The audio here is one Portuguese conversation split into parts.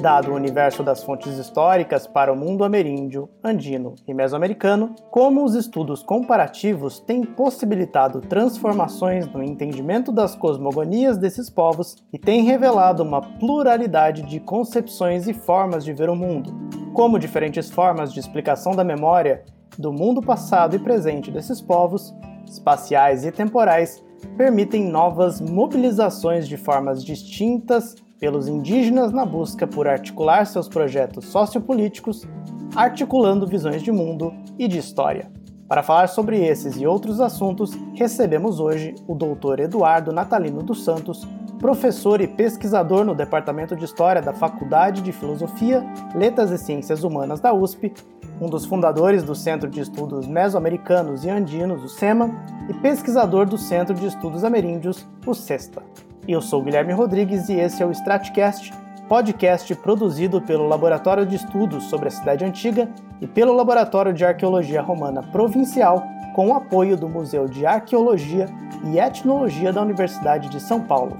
dado o universo das fontes históricas para o mundo ameríndio, andino e mesoamericano, como os estudos comparativos têm possibilitado transformações no entendimento das cosmogonias desses povos e têm revelado uma pluralidade de concepções e formas de ver o mundo, como diferentes formas de explicação da memória do mundo passado e presente desses povos, espaciais e temporais, permitem novas mobilizações de formas distintas pelos indígenas na busca por articular seus projetos sociopolíticos, articulando visões de mundo e de história. Para falar sobre esses e outros assuntos, recebemos hoje o Dr. Eduardo Natalino dos Santos, professor e pesquisador no Departamento de História da Faculdade de Filosofia, Letras e Ciências Humanas da USP, um dos fundadores do Centro de Estudos Mesoamericanos e Andinos, o SEMA, e pesquisador do Centro de Estudos Ameríndios, o CESTA. Eu sou Guilherme Rodrigues e esse é o Stratcast, podcast produzido pelo Laboratório de Estudos sobre a Cidade Antiga e pelo Laboratório de Arqueologia Romana Provincial, com o apoio do Museu de Arqueologia e Etnologia da Universidade de São Paulo.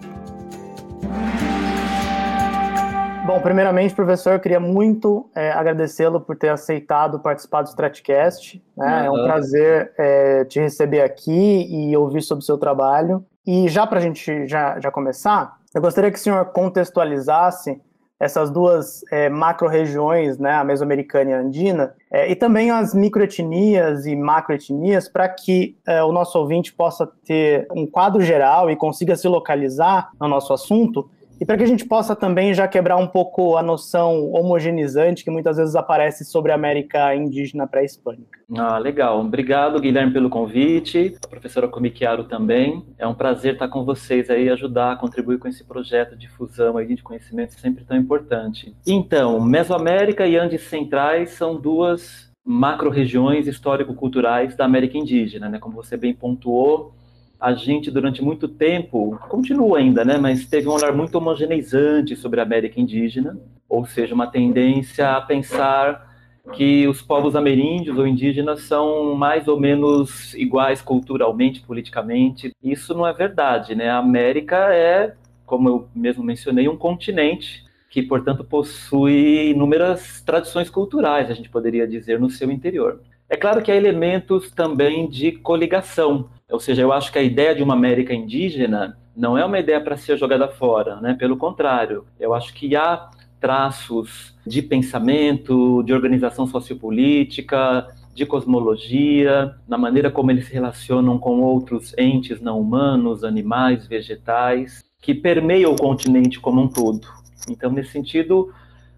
Bom, primeiramente, professor, eu queria muito é, agradecê-lo por ter aceitado participar do Stratcast. Né? Uhum. É um prazer é, te receber aqui e ouvir sobre o seu trabalho. E já para a gente já, já começar, eu gostaria que o senhor contextualizasse essas duas é, macro-regiões, né, a mesoamericana e a andina, é, e também as microetnias e macroetnias, para que é, o nosso ouvinte possa ter um quadro geral e consiga se localizar no nosso assunto, e para que a gente possa também já quebrar um pouco a noção homogeneizante que muitas vezes aparece sobre a América indígena pré-hispânica. Ah, legal. Obrigado, Guilherme, pelo convite. A professora Comiquiaro também. É um prazer estar com vocês aí, ajudar a contribuir com esse projeto de fusão aí de conhecimento sempre tão importante. Então, Mesoamérica e Andes Centrais são duas macro-regiões histórico-culturais da América indígena, né? Como você bem pontuou, a gente, durante muito tempo, continua ainda, né, mas teve um olhar muito homogeneizante sobre a América indígena, ou seja, uma tendência a pensar que os povos ameríndios ou indígenas são mais ou menos iguais culturalmente, politicamente. Isso não é verdade, né? A América é, como eu mesmo mencionei, um continente que, portanto, possui inúmeras tradições culturais, a gente poderia dizer, no seu interior. É claro que há elementos também de coligação, ou seja, eu acho que a ideia de uma América indígena não é uma ideia para ser jogada fora, né? Pelo contrário, eu acho que há traços de pensamento, de organização sociopolítica, de cosmologia, na maneira como eles se relacionam com outros entes não humanos, animais, vegetais, que permeiam o continente como um todo. Então, nesse sentido,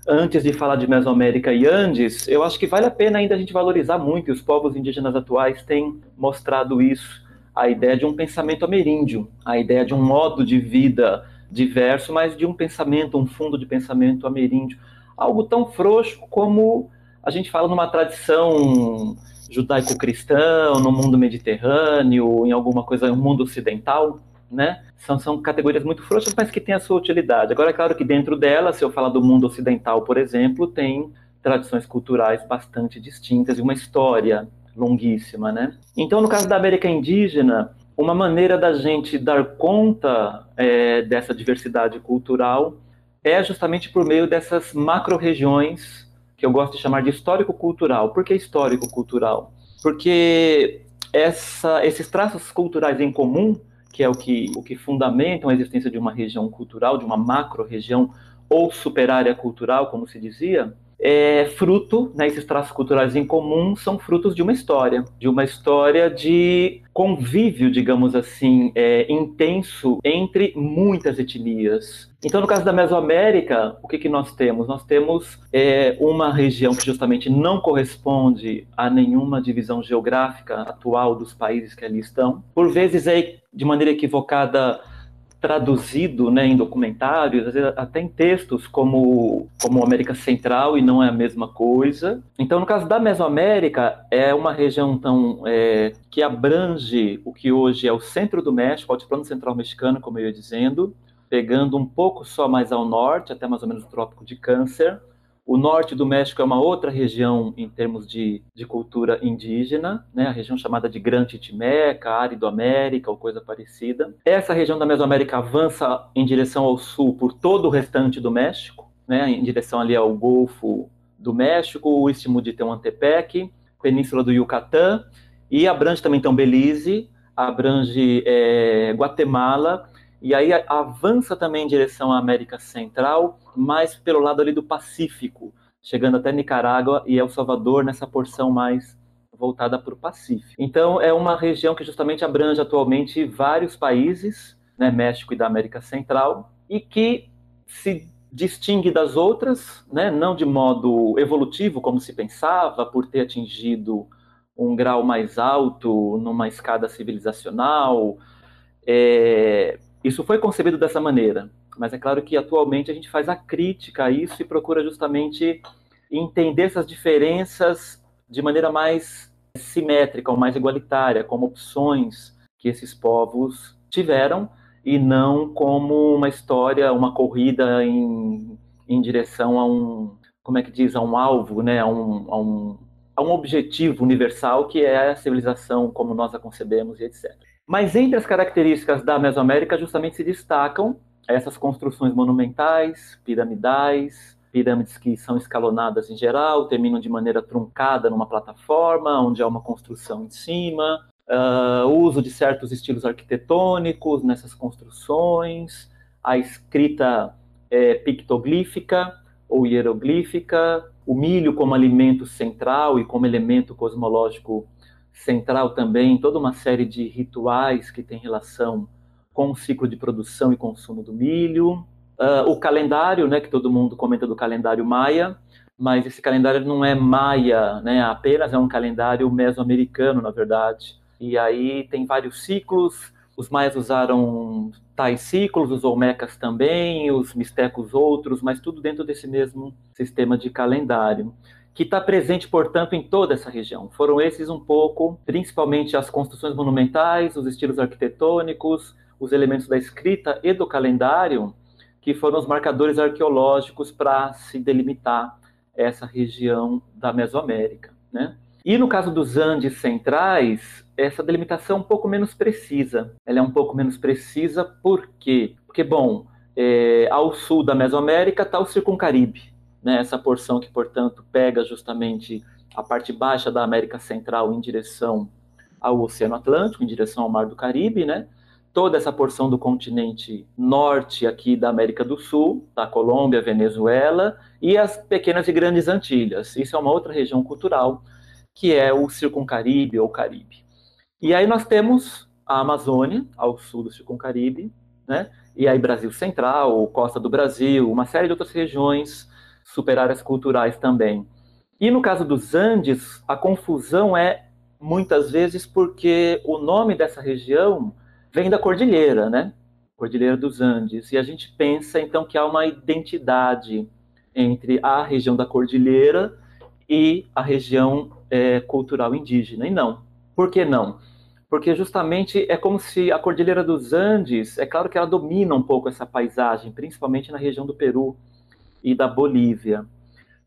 antes de falar de Mesoamérica e Andes, eu acho que vale a pena ainda a gente valorizar muito, e os povos indígenas atuais têm mostrado isso, a ideia de um pensamento ameríndio, a ideia de um modo de vida diverso, mas de um pensamento, um fundo de pensamento ameríndio. Algo tão frouxo como a gente fala numa tradição judaico-cristã, no mundo mediterrâneo, em alguma coisa, no mundo ocidental, né? São, são categorias muito frouxas, mas que têm a sua utilidade. Agora, é claro que dentro dela, se eu falar do mundo ocidental, por exemplo, tem tradições culturais bastante distintas e uma história longuíssima, né? Então, no caso da América indígena, uma maneira da gente dar conta é, dessa diversidade cultural é justamente por meio dessas macro-regiões que eu gosto de chamar de histórico-cultural. Por que histórico-cultural? Porque essa, esses traços culturais em comum, que é o que, o que fundamentam a existência de uma região cultural, de uma macro-região ou superárea cultural, como se dizia, é fruto, né, esses traços culturais em comum são frutos de uma história, de uma história de convívio, digamos assim, é, intenso entre muitas etnias. Então, no caso da Mesoamérica, o que, que nós temos? Nós temos é, uma região que justamente não corresponde a nenhuma divisão geográfica atual dos países que ali estão. Por vezes, é, de maneira equivocada, traduzido né, em documentários, às vezes até em textos como, como América Central e não é a mesma coisa. Então, no caso da Mesoamérica, é uma região então, é, que abrange o que hoje é o centro do México, o altiplano central mexicano, como eu ia dizendo, pegando um pouco só mais ao norte, até mais ou menos o Trópico de Câncer, o norte do México é uma outra região em termos de, de cultura indígena, né? a região chamada de Gran Titimeca, Árido América ou coisa parecida. Essa região da Mesoamérica avança em direção ao sul por todo o restante do México. né, em direção ali ao Golfo do México, o Istmo de Tehuantepec, Península do Yucatán, e abrange também então Belize, abrange é, Guatemala, e aí avança também em direção à América Central, mais pelo lado ali do Pacífico, chegando até Nicarágua e El Salvador nessa porção mais voltada para o Pacífico. Então é uma região que justamente abrange atualmente vários países, né, México e da América Central, e que se distingue das outras, né, não de modo evolutivo como se pensava, por ter atingido um grau mais alto numa escada civilizacional. É, isso foi concebido dessa maneira, mas é claro que atualmente a gente faz a crítica a isso e procura justamente entender essas diferenças de maneira mais simétrica ou mais igualitária, como opções que esses povos tiveram e não como uma história, uma corrida em, em direção a um, como é que diz, a um alvo, né, a um, a um a um objetivo universal que é a civilização como nós a concebemos e etc. Mas entre as características da Mesoamérica justamente se destacam essas construções monumentais, piramidais, pirâmides que são escalonadas em geral, terminam de maneira truncada numa plataforma, onde há uma construção em cima, uh, uso de certos estilos arquitetônicos nessas construções, a escrita é, pictoglífica ou hieroglífica, o milho como alimento central e como elemento cosmológico central também, toda uma série de rituais que tem relação com o ciclo de produção e consumo do milho. Uh, o calendário, né, que todo mundo comenta do calendário maia, mas esse calendário não é maia, né, apenas é um calendário mesoamericano, na verdade. E aí tem vários ciclos, os maias usaram tais ciclos, os olmecas também, os mistecos outros, mas tudo dentro desse mesmo sistema de calendário, que está presente, portanto, em toda essa região. Foram esses um pouco, principalmente as construções monumentais, os estilos arquitetônicos, os elementos da escrita e do calendário, que foram os marcadores arqueológicos para se delimitar essa região da Mesoamérica, né? E no caso dos Andes centrais, essa delimitação é um pouco menos precisa. Ela é um pouco menos precisa por quê? Porque, bom, é, ao sul da Mesoamérica está o Circuncaribe, né? essa porção que, portanto, pega justamente a parte baixa da América Central em direção ao Oceano Atlântico, em direção ao Mar do Caribe, né? Toda essa porção do continente norte aqui da América do Sul, da Colômbia, Venezuela e as pequenas e grandes Antilhas. Isso é uma outra região cultural que é o Circuncaribe ou Caribe. E aí nós temos a Amazônia, ao sul do Circuncaribe, né? e aí Brasil Central, Costa do Brasil, uma série de outras regiões, superáreas culturais também. E no caso dos Andes, a confusão é muitas vezes porque o nome dessa região vem da cordilheira, né? Cordilheira dos Andes. E a gente pensa então que há uma identidade entre a região da cordilheira e a região é, cultural indígena. E não. Por que não? Porque justamente é como se a Cordilheira dos Andes, é claro que ela domina um pouco essa paisagem, principalmente na região do Peru e da Bolívia.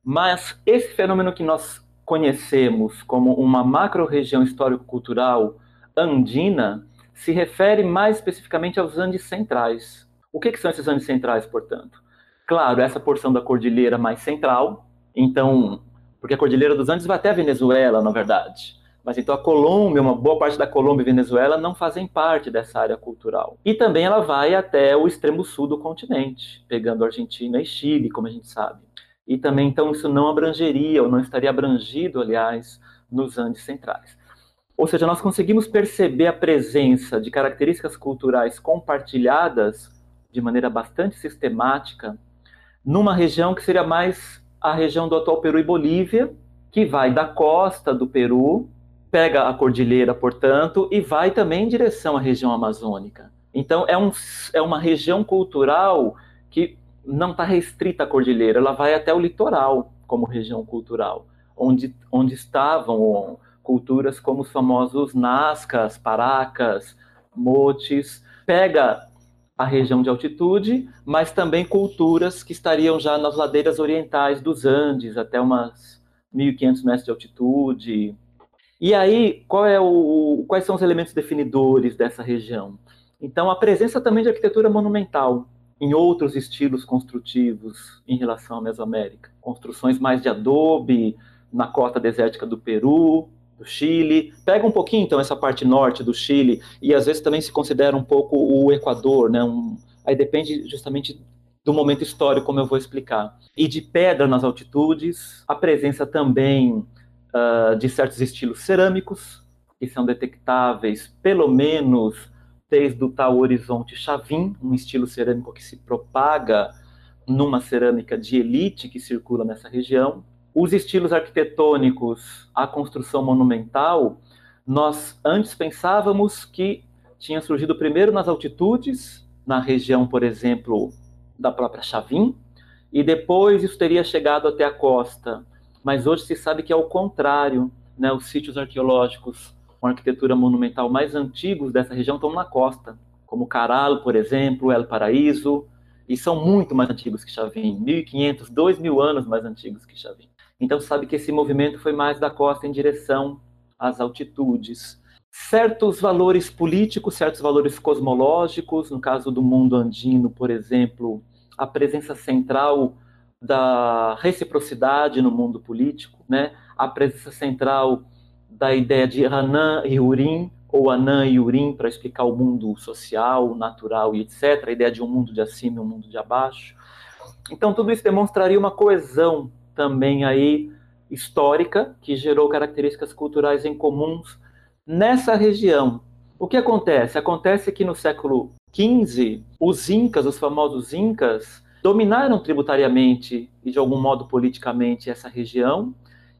Mas esse fenômeno que nós conhecemos como uma macro-região histórico-cultural andina se refere mais especificamente aos Andes centrais. O que, que são esses Andes centrais, portanto? Claro, essa porção da cordilheira mais central, então porque a Cordilheira dos Andes vai até a Venezuela, na verdade. Mas então a Colômbia, uma boa parte da Colômbia e Venezuela não fazem parte dessa área cultural. E também ela vai até o extremo sul do continente, pegando Argentina e Chile, como a gente sabe. E também então isso não abrangeria, ou não estaria abrangido, aliás, nos Andes centrais. Ou seja, nós conseguimos perceber a presença de características culturais compartilhadas de maneira bastante sistemática numa região que seria mais a região do atual Peru e Bolívia, que vai da costa do Peru, pega a cordilheira, portanto, e vai também em direção à região amazônica. Então, é, um, é uma região cultural que não está restrita à cordilheira, ela vai até o litoral como região cultural, onde, onde estavam culturas como os famosos Nazcas, Paracas, Motes, pega a região de altitude, mas também culturas que estariam já nas ladeiras orientais dos Andes, até umas 1.500 metros de altitude. E aí, é o, quais são os elementos definidores dessa região? Então, a presença também de arquitetura monumental, em outros estilos construtivos em relação à Mesoamérica. Construções mais de adobe na costa desértica do Peru, do Chile. Pega um pouquinho, então, essa parte norte do Chile e às vezes também se considera um pouco o Equador, né? Um, aí depende justamente do momento histórico, como eu vou explicar. E de pedra nas altitudes, a presença também uh, de certos estilos cerâmicos, que são detectáveis pelo menos desde o tal horizonte Chavin, um estilo cerâmico que se propaga numa cerâmica de elite que circula nessa região. Os estilos arquitetônicos, a construção monumental, nós antes pensávamos que tinha surgido primeiro nas altitudes, na região, por exemplo, da própria Chavin, e depois isso teria chegado até a costa. Mas hoje se sabe que é o contrário, né? Os sítios arqueológicos com arquitetura monumental mais antigos dessa região estão na costa, como Caral, por exemplo, El Paraíso, e são muito mais antigos que Chavin, 1500, 2000 anos mais antigos que Chavin. Então sabe que esse movimento foi mais da costa em direção às altitudes. Certos valores políticos, certos valores cosmológicos, no caso do mundo andino, por exemplo, a presença central da reciprocidade no mundo político, né? A presença central da ideia de Hanan e Urim, ou Anan e Urim, para explicar o mundo social, natural e etc., a ideia de um mundo de acima e um mundo de abaixo. Então, tudo isso demonstraria uma coesão também aí histórica, que gerou características culturais em comuns nessa região. O que acontece? Acontece que no século XV, os incas, os famosos incas, dominaram tributariamente e de algum modo politicamente essa região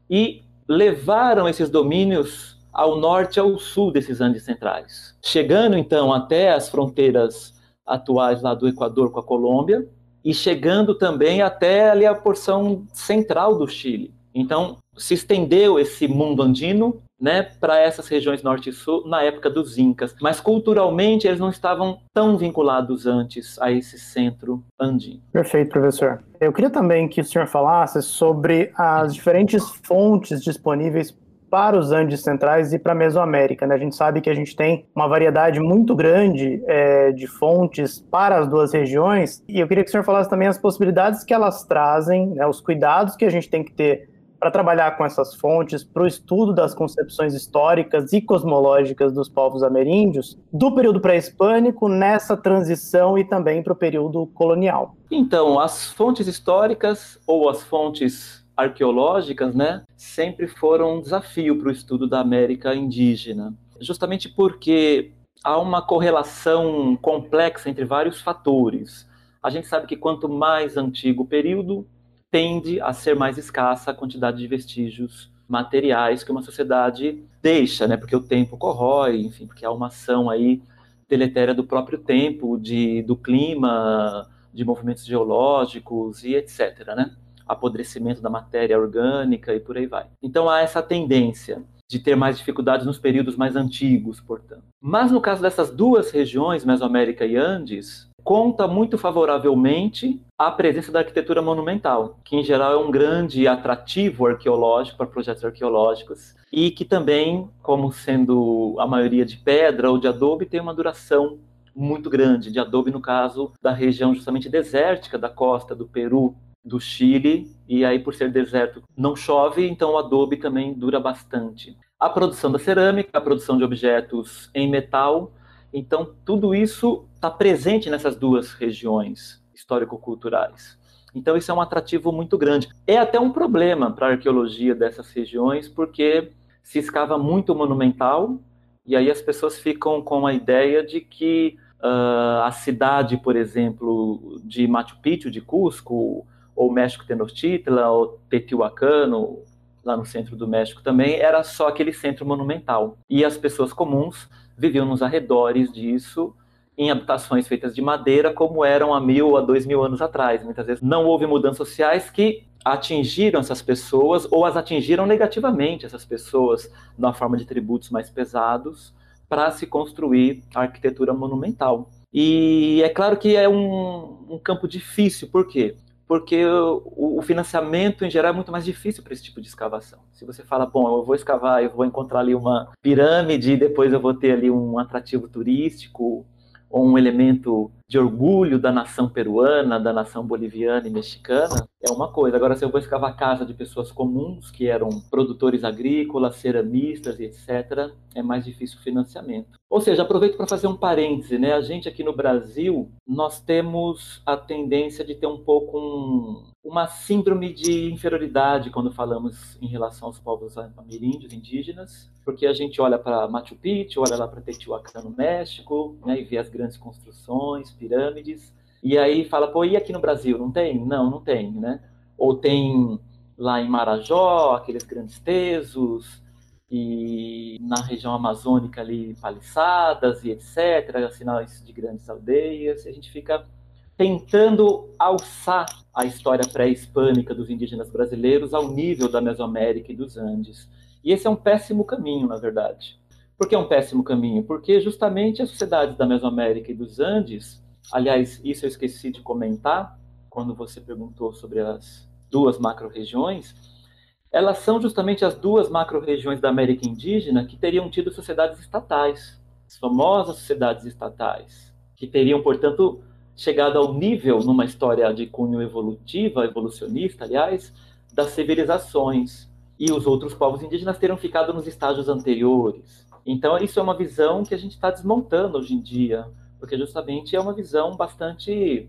e levaram esses domínios ao norte e ao sul desses Andes centrais, chegando então até as fronteiras atuais lá do Equador com a Colômbia e chegando também até ali a porção central do Chile. Então, se estendeu esse mundo andino né, para essas regiões norte e sul na época dos Incas. Mas culturalmente eles não estavam tão vinculados antes a esse centro andino. Perfeito, professor. Eu queria também que o senhor falasse sobre as diferentes fontes disponíveis para os Andes Centrais e para a Mesoamérica. Né? A gente sabe que a gente tem uma variedade muito grande é, de fontes para as duas regiões, e eu queria que o senhor falasse também as possibilidades que elas trazem, né, os cuidados que a gente tem que ter para trabalhar com essas fontes, para o estudo das concepções históricas e cosmológicas dos povos ameríndios, do período pré-hispânico nessa transição e também para o período colonial. Então, as fontes históricas ou as fontes arqueológicas, né, sempre foram um desafio para o estudo da América indígena, justamente porque há uma correlação complexa entre vários fatores. A gente sabe que quanto mais antigo o período, tende a ser mais escassa a quantidade de vestígios materiais que uma sociedade deixa, né? Porque o tempo corrói, enfim, porque há uma ação aí deletéria do próprio tempo, de, do clima, de movimentos geológicos e etc, né? Apodrecimento da matéria orgânica e por aí vai. Então há essa tendência de ter mais dificuldades nos períodos mais antigos, portanto. Mas no caso dessas duas regiões, Mesoamérica e Andes, conta muito favoravelmente a presença da arquitetura monumental, que em geral é um grande atrativo arqueológico para projetos arqueológicos e que também, como sendo a maioria de pedra ou de adobe, tem uma duração muito grande, de adobe no caso da região justamente desértica da costa do Peru, do Chile, e aí por ser deserto não chove, então o adobe também dura bastante. A produção da cerâmica, a produção de objetos em metal, então tudo isso está presente nessas duas regiões histórico-culturais. Então, isso é um atrativo muito grande. É até um problema para a arqueologia dessas regiões, porque se escava muito monumental, e aí as pessoas ficam com a ideia de que uh, a cidade, por exemplo, de Machu Picchu, de Cusco, ou México Tenochtitlan, ou Teotihuacano, lá no centro do México também, era só aquele centro monumental. E as pessoas comuns viviam nos arredores disso, em habitações feitas de madeira, como eram há mil a dois mil anos atrás. Muitas vezes não houve mudanças sociais que atingiram essas pessoas ou as atingiram negativamente essas pessoas na forma de tributos mais pesados para se construir a arquitetura monumental. E é claro que é um, um campo difícil, por quê? Porque o, o, financiamento em geral é muito mais difícil para esse tipo de escavação. Se você fala, bom, eu vou escavar, eu vou encontrar ali uma pirâmide, depois eu vou ter ali um atrativo turístico, ou um elemento de orgulho da nação peruana, da nação boliviana e mexicana, é uma coisa. Agora, se eu vou escavar a casa de pessoas comuns que eram produtores agrícolas, ceramistas e etc., é mais difícil o financiamento. Ou seja, aproveito para fazer um parêntese, né? A gente aqui no Brasil, nós temos a tendência de ter um pouco um, uma síndrome de inferioridade quando falamos em relação aos povos ameríndios, indígenas, porque a gente olha para Machu Picchu, olha lá para Teotihuacan no México, né, e vê as grandes construções, pirâmides, e aí fala, pô, e aqui no Brasil, não tem? Não, não tem, né? Ou tem lá em Marajó, aqueles grandes tesos, e na região amazônica ali, paliçadas e etc., sinais de grandes aldeias, e a gente fica tentando alçar a história pré-hispânica dos indígenas brasileiros ao nível da Mesoamérica e dos Andes. E esse é um péssimo caminho, na verdade. Por que é um péssimo caminho? Porque justamente as sociedades da Mesoamérica e dos Andes Aliás, isso eu esqueci de comentar quando você perguntou sobre as duas macro-regiões. Elas são justamente as duas macro-regiões da América Indígena que teriam tido sociedades estatais, as famosas sociedades estatais, que teriam, portanto, chegado ao nível, numa história de cunho evolutiva, evolucionista, aliás, das civilizações. E os outros povos indígenas teriam ficado nos estágios anteriores. Então, isso é uma visão que a gente está desmontando hoje em dia porque justamente é uma visão bastante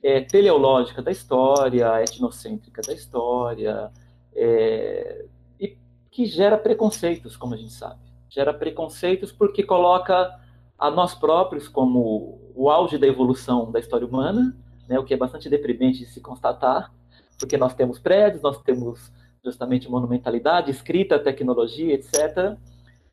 é, teleológica da história, etnocêntrica da história, é, e que gera preconceitos, como a gente sabe. Gera preconceitos porque coloca a nós próprios como o auge da evolução da história humana, né, o que é bastante deprimente de se constatar, porque nós temos prédios, nós temos justamente monumentalidade, escrita, tecnologia, etc.,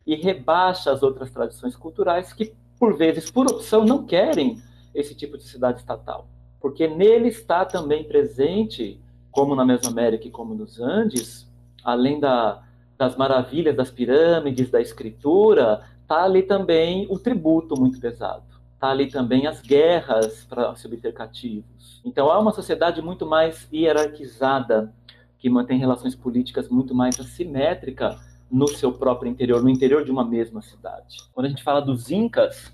e rebaixa as outras tradições culturais que por vezes, por opção, não querem esse tipo de cidade estatal, porque nele está também presente, como na Mesoamérica e como nos Andes, além da, das maravilhas das pirâmides, da escritura, está ali também o tributo muito pesado. Está ali também as guerras para se obter cativos. Então há uma sociedade muito mais hierarquizada, que mantém relações políticas muito mais assimétricas no seu próprio interior, no interior de uma mesma cidade. Quando a gente fala dos Incas,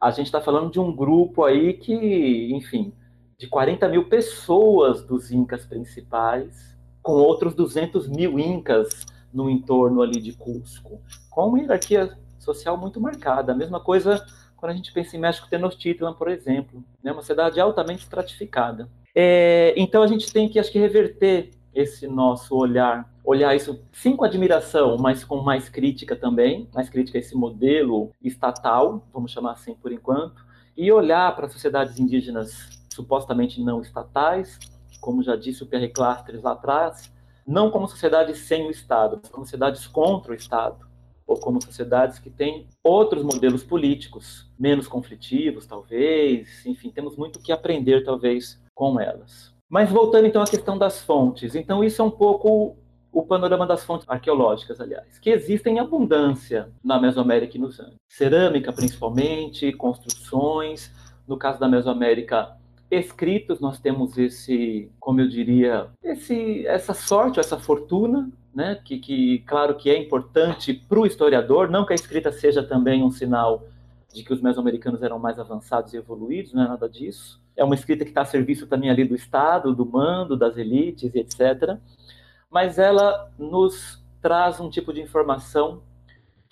a gente está falando de um grupo aí que, enfim, de 40 mil pessoas dos Incas principais, com outros 200 mil Incas no entorno ali de Cusco, com uma hierarquia social muito marcada. A mesma coisa quando a gente pensa em México Tenochtitlan, por exemplo, né, uma cidade altamente estratificada. É, então a gente tem que, acho que, reverter esse nosso olhar, olhar isso sim com admiração, mas com mais crítica também, mais crítica a esse modelo estatal, vamos chamar assim por enquanto, e olhar para sociedades indígenas supostamente não estatais, como já disse o Pierre Clastres lá atrás, não como sociedades sem o Estado, mas como sociedades contra o Estado, ou como sociedades que têm outros modelos políticos, menos conflitivos, talvez, enfim, temos muito que aprender, talvez, com elas. Mas voltando então à questão das fontes, então isso é um pouco o panorama das fontes arqueológicas, aliás, que existem em abundância na Mesoamérica e nos Andes. Cerâmica, principalmente, construções. No caso da Mesoamérica, escritos, nós temos esse, como eu diria, esse, essa sorte, essa fortuna, né? que, que claro que é importante para o historiador, não que a escrita seja também um sinal de que os mesoamericanos eram mais avançados e evoluídos, não é nada disso. É uma escrita que está a serviço também ali do Estado, do mando, das elites, etc. Mas ela nos traz um tipo de informação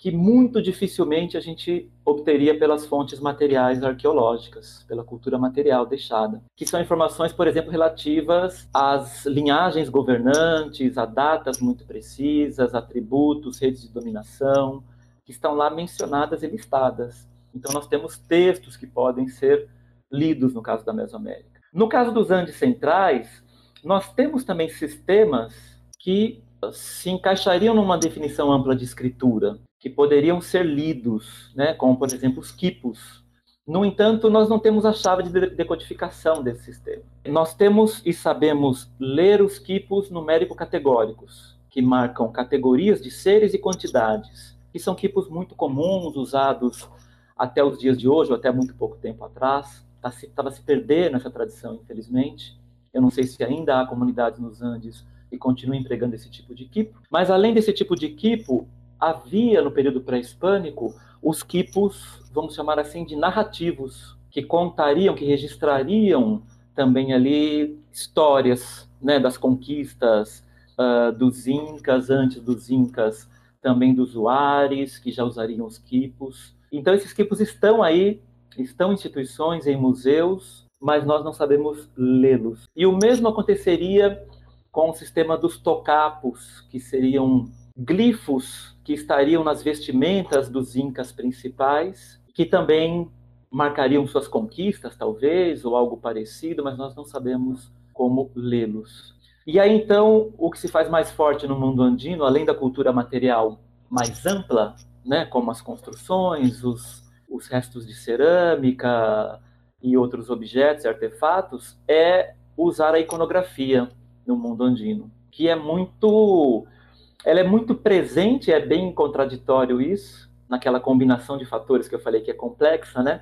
que muito dificilmente a gente obteria pelas fontes materiais arqueológicas, pela cultura material deixada, que são informações, por exemplo, relativas às linhagens governantes, a datas muito precisas, atributos, redes de dominação, que estão lá mencionadas e listadas. Então, nós temos textos que podem ser lidos no caso da Mesoamérica. No caso dos Andes Centrais, nós temos também sistemas que se encaixariam numa definição ampla de escritura, que poderiam ser lidos, né, como, por exemplo, os quipos. No entanto, nós não temos a chave de decodificação desse sistema. Nós temos e sabemos ler os quipos numérico-categóricos, que marcam categorias de seres e quantidades, que são quipos muito comuns, usados até os dias de hoje, ou até muito pouco tempo atrás, estava tá se, se perdendo essa tradição, infelizmente. Eu não sei se ainda há comunidades nos Andes que continuam empregando esse tipo de quipo, mas além desse tipo de quipo, havia no período pré-hispânico os quipos, vamos chamar assim, de narrativos, que contariam, que registrariam também ali histórias né, das conquistas uh, dos incas, antes dos incas, também dos uares, que já usariam os quipos. Então, esses quipos estão aí, estão instituições, em museus, mas nós não sabemos lê-los. E o mesmo aconteceria com o sistema dos tocapos, que seriam glifos que estariam nas vestimentas dos incas principais, que também marcariam suas conquistas, talvez, ou algo parecido, mas nós não sabemos como lê-los. E aí, então, o que se faz mais forte no mundo andino, além da cultura material mais ampla, né, como as construções, os, os restos de cerâmica e outros objetos artefatos, é usar a iconografia no mundo andino, que é muito ela é muito presente, é bem contraditório isso, naquela combinação de fatores que eu falei que é complexa, né?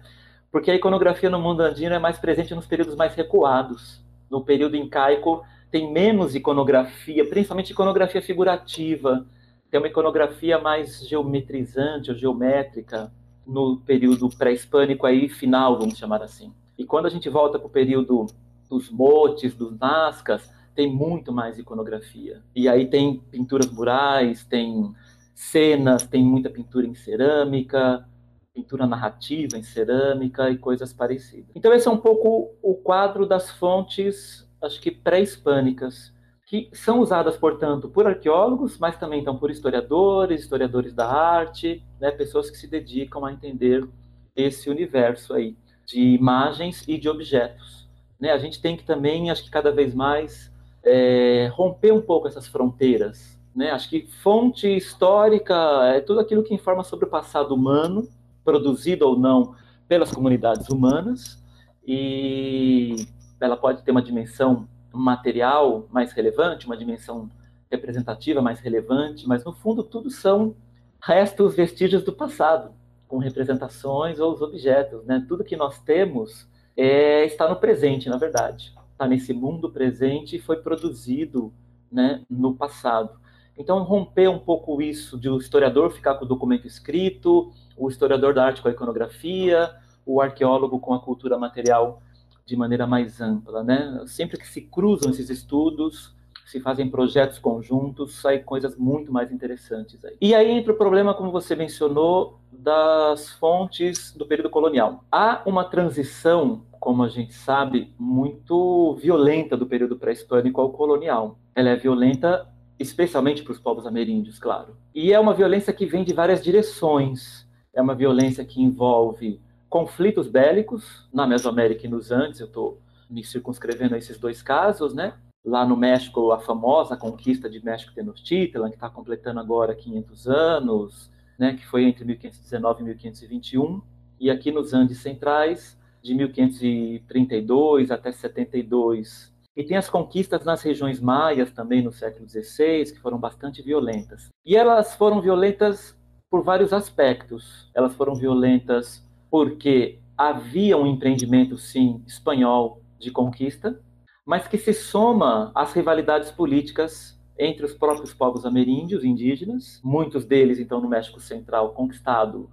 Porque a iconografia no mundo andino é mais presente nos períodos mais recuados. No período incaico tem menos iconografia, principalmente iconografia figurativa. Tem uma iconografia mais geometrizante ou geométrica no período pré-hispânico aí final, vamos chamar assim. E quando a gente volta para o período dos motes, dos nascas, tem muito mais iconografia. E aí tem pinturas murais, tem cenas, tem muita pintura em cerâmica, pintura narrativa em cerâmica e coisas parecidas. Então esse é um pouco o quadro das fontes, acho que pré-hispânicas, que são usadas, portanto, por arqueólogos, mas também então por historiadores, historiadores da arte, né, pessoas que se dedicam a entender esse universo aí de imagens e de objetos. Né? A gente tem que também, acho que cada vez mais, é, romper um pouco essas fronteiras. Né? Acho que fonte histórica é tudo aquilo que informa sobre o passado humano, produzido ou não pelas comunidades humanas, e ela pode ter uma dimensão material mais relevante, uma dimensão representativa mais relevante, mas no fundo tudo são restos, vestígios do passado, com representações ou os objetos. Né? Tudo que nós temos é, está no presente, na verdade está nesse mundo presente e foi produzido né, no passado. Então, romper um pouco isso de o historiador ficar com o documento escrito, o historiador da arte com a iconografia, o arqueólogo com a cultura material de maneira mais ampla. Né? Sempre que se cruzam esses estudos, se fazem projetos conjuntos, saem coisas muito mais interessantes. Aí. E aí entra o problema, como você mencionou, das fontes do período colonial. Há uma transição como a gente sabe, muito violenta do período pré-hispânico ao colonial. Ela é violenta especialmente para os povos ameríndios, claro. E é uma violência que vem de várias direções. É uma violência que envolve conflitos bélicos na Mesoamérica e nos Andes. Eu estou me circunscrevendo a esses dois casos, né? Lá no México, a famosa conquista de México Tenochtitlan, que está completando agora 500 anos, né? Que foi entre 1519 e 1521. E aqui nos Andes Centrais, de 1532 até 72. E tem as conquistas nas regiões maias também no século XVI, que foram bastante violentas. E elas foram violentas por vários aspectos. Elas foram violentas porque havia um empreendimento, sim, espanhol de conquista, mas que se soma às rivalidades políticas entre os próprios povos ameríndios, indígenas, muitos deles, então, no México Central, conquistado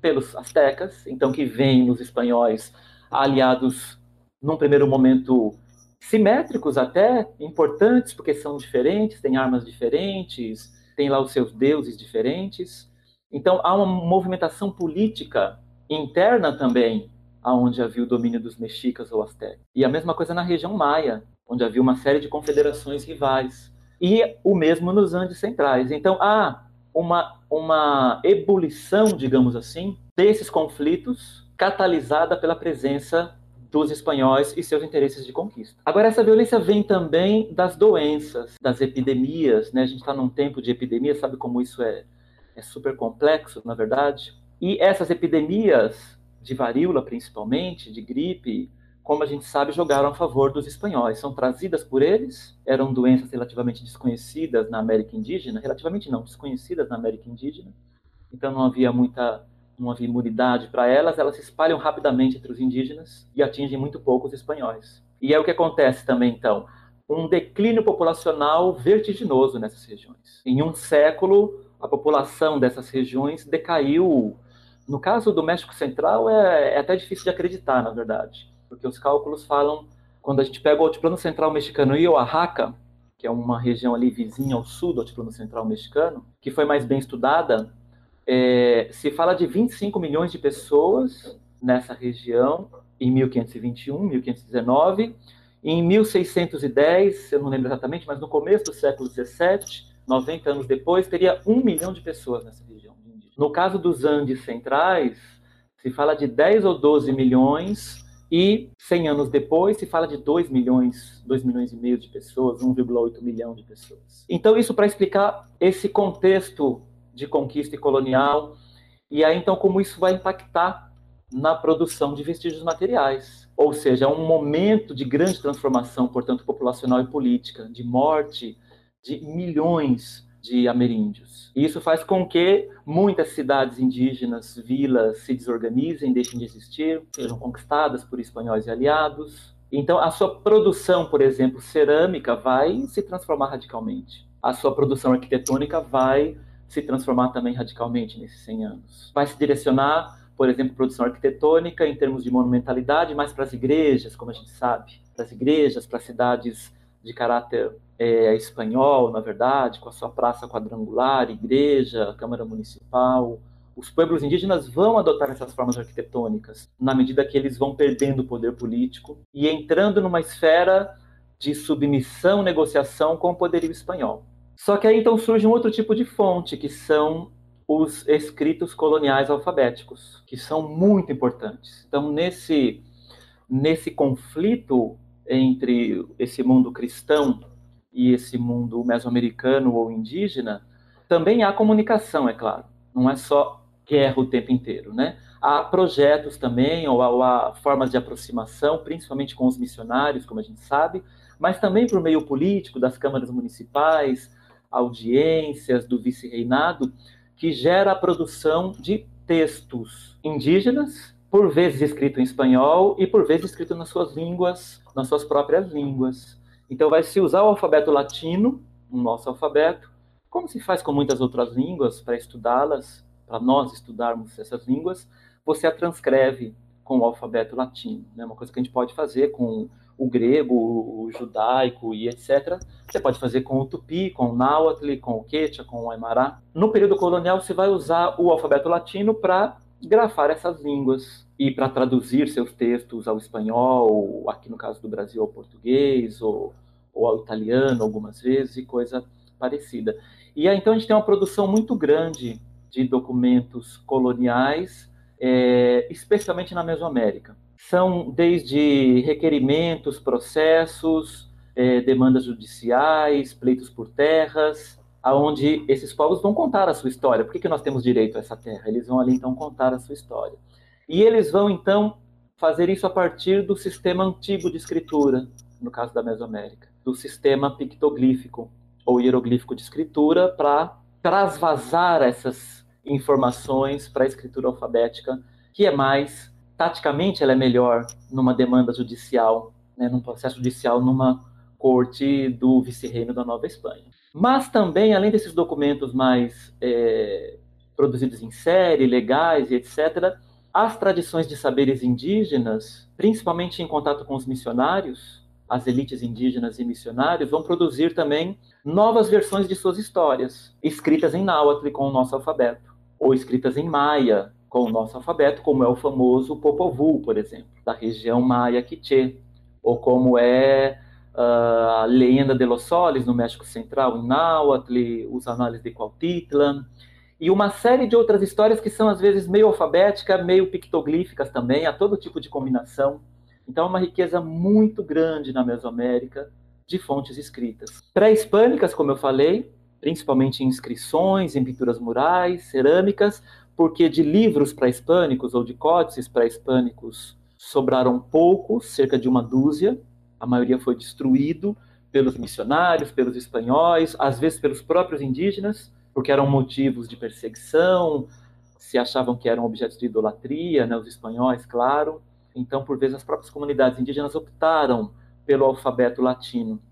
pelos astecas, então que vêm os espanhóis aliados num primeiro momento simétricos até, importantes porque são diferentes, têm armas diferentes, têm lá os seus deuses diferentes. Então há uma movimentação política interna também, aonde havia o domínio dos mexicas ou astecas. E a mesma coisa na região maia, onde havia uma série de confederações rivais. E o mesmo nos Andes centrais. Então há uma, uma ebulição, digamos assim, desses conflitos catalisada pela presença dos espanhóis e seus interesses de conquista. Agora, essa violência vem também das doenças, das epidemias, né? A gente está num tempo de epidemia, sabe como isso é, é super complexo, na verdade? E essas epidemias, de varíola principalmente, de gripe, como a gente sabe, jogaram a favor dos espanhóis. São trazidas por eles, eram doenças relativamente desconhecidas na América Indígena, relativamente não, desconhecidas na América Indígena, então não havia muita não havia imunidade para elas, elas se espalham rapidamente entre os indígenas e atingem muito pouco os espanhóis. E é o que acontece também, então, um declínio populacional vertiginoso nessas regiões. Em um século, a população dessas regiões decaiu No caso do México Central, é, é até difícil de acreditar, na verdade, porque os cálculos falam, quando a gente pega o altiplano central mexicano e Oaxaca, que é uma região ali vizinha ao sul do altiplano central mexicano, que foi mais bem estudada, é, se fala de 25 milhões de pessoas nessa região em 1521, 1519, em 1610, eu não lembro exatamente, mas no começo do século 17, 90 anos depois, teria um milhão de pessoas nessa região. No caso dos Andes centrais, se fala de 10 ou 12 milhões e 100 anos depois se fala de 2 milhões, 2 milhões e meio de pessoas, 1,8 milhão de pessoas. Então isso para explicar esse contexto de conquista e colonial e aí então como isso vai impactar na produção de vestígios materiais. Ou seja, é um momento de grande transformação, portanto, populacional e política, de morte de milhões de ameríndios. Isso faz com que muitas cidades indígenas, vilas, se desorganizem, deixem de existir, sejam conquistadas por espanhóis e aliados. Então, a sua produção, por exemplo, cerâmica, vai se transformar radicalmente. A sua produção arquitetônica vai se transformar também radicalmente nesses 100 anos. Vai se direcionar, por exemplo, produção arquitetônica em termos de monumentalidade, mais para as igrejas, como a gente sabe, para as igrejas, para as cidades de caráter é, espanhol, na verdade, com a sua praça quadrangular, igreja, Câmara Municipal. Os pueblos indígenas vão adotar essas formas arquitetônicas na medida que eles vão perdendo o poder político e entrando numa esfera de submissão, negociação com o poderio espanhol. Só que aí então surge um outro tipo de fonte, que são os escritos coloniais alfabéticos, que são muito importantes. Então, nesse, nesse conflito entre esse mundo cristão e esse mundo mesoamericano ou indígena, também há comunicação, é claro. Não é só guerra o tempo inteiro, né? Há projetos também, ou há, ou há formas de aproximação, principalmente com os missionários, como a gente sabe, mas também por meio político, das câmaras municipais, audiências, do vice-reinado, que gera a produção de textos indígenas por vezes escrito em espanhol e por vezes escrito nas suas línguas, nas suas próprias línguas. Então vai se usar o alfabeto latino, o nosso alfabeto, como se faz com muitas outras línguas para estudá-las, para nós estudarmos essas línguas, você a transcreve com o alfabeto latino, né? Uma coisa que a gente pode fazer com o grego, o judaico e etc. Você pode fazer com o tupi, com o náhuatl, com o quechua, com o aymara. No período colonial, você vai usar o alfabeto latino para grafar essas línguas e para traduzir seus textos ao espanhol, aqui no caso do Brasil ao português, ou, ou ao italiano algumas vezes, e coisa parecida. E aí, então a gente tem uma produção muito grande de documentos coloniais, é, especialmente na Mesoamérica. São desde requerimentos, processos, é, demandas judiciais, pleitos por terras, aonde esses povos vão contar a sua história. Por que, que nós temos direito a essa terra? Eles vão ali então contar a sua história. E eles vão então fazer isso a partir do sistema antigo de escritura, no caso da Mesoamérica, do sistema pictoglífico ou hieroglífico de escritura para trasvasar essas informações para a escritura alfabética, que é mais taticamente ela é melhor numa demanda judicial, né, num processo judicial numa corte do vice-reino da Nova Espanha. Mas também, além desses documentos mais é, produzidos em série, legais e etc., as tradições de saberes indígenas, principalmente em contato com os missionários, as elites indígenas e missionários, vão produzir também novas versões de suas histórias, escritas em náhuatl com o nosso alfabeto, ou escritas em maia com o nosso alfabeto, como é o famoso Popol por exemplo, da região maia Quiché, ou como é a Leyenda de los Soles, no México Central, em Náhuatl, os Análises de Cuautitlan, e uma série de outras histórias que são, às vezes, meio alfabéticas, meio pictoglíficas também, há todo tipo de combinação. Então, é uma riqueza muito grande na Mesoamérica de fontes escritas. Pré-hispânicas, como eu falei, principalmente em inscrições, em pinturas murais, cerâmicas, porque de livros pré-hispânicos ou de códices pré-hispânicos sobraram poucos, cerca de uma dúzia, a maioria foi destruído pelos missionários, pelos espanhóis, às vezes pelos próprios indígenas, porque eram motivos de perseguição, se achavam que eram objetos de idolatria, né, os espanhóis, claro. Então, por vezes, as próprias comunidades indígenas optaram pelo alfabeto latino.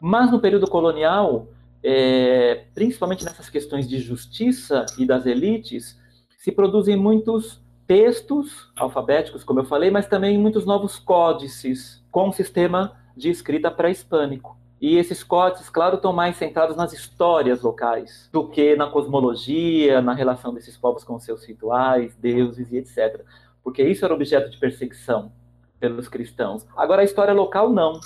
Mas no período colonial, é, principalmente nessas questões de justiça e das elites, se produzem muitos textos alfabéticos, como eu falei, mas também muitos novos códices com um sistema de escrita pré-hispânico. E esses códices, claro, estão mais centrados nas histórias locais do que na cosmologia, na relação desses povos com seus rituais, deuses e etc. Porque isso era objeto de perseguição pelos cristãos. Agora, a história local, não.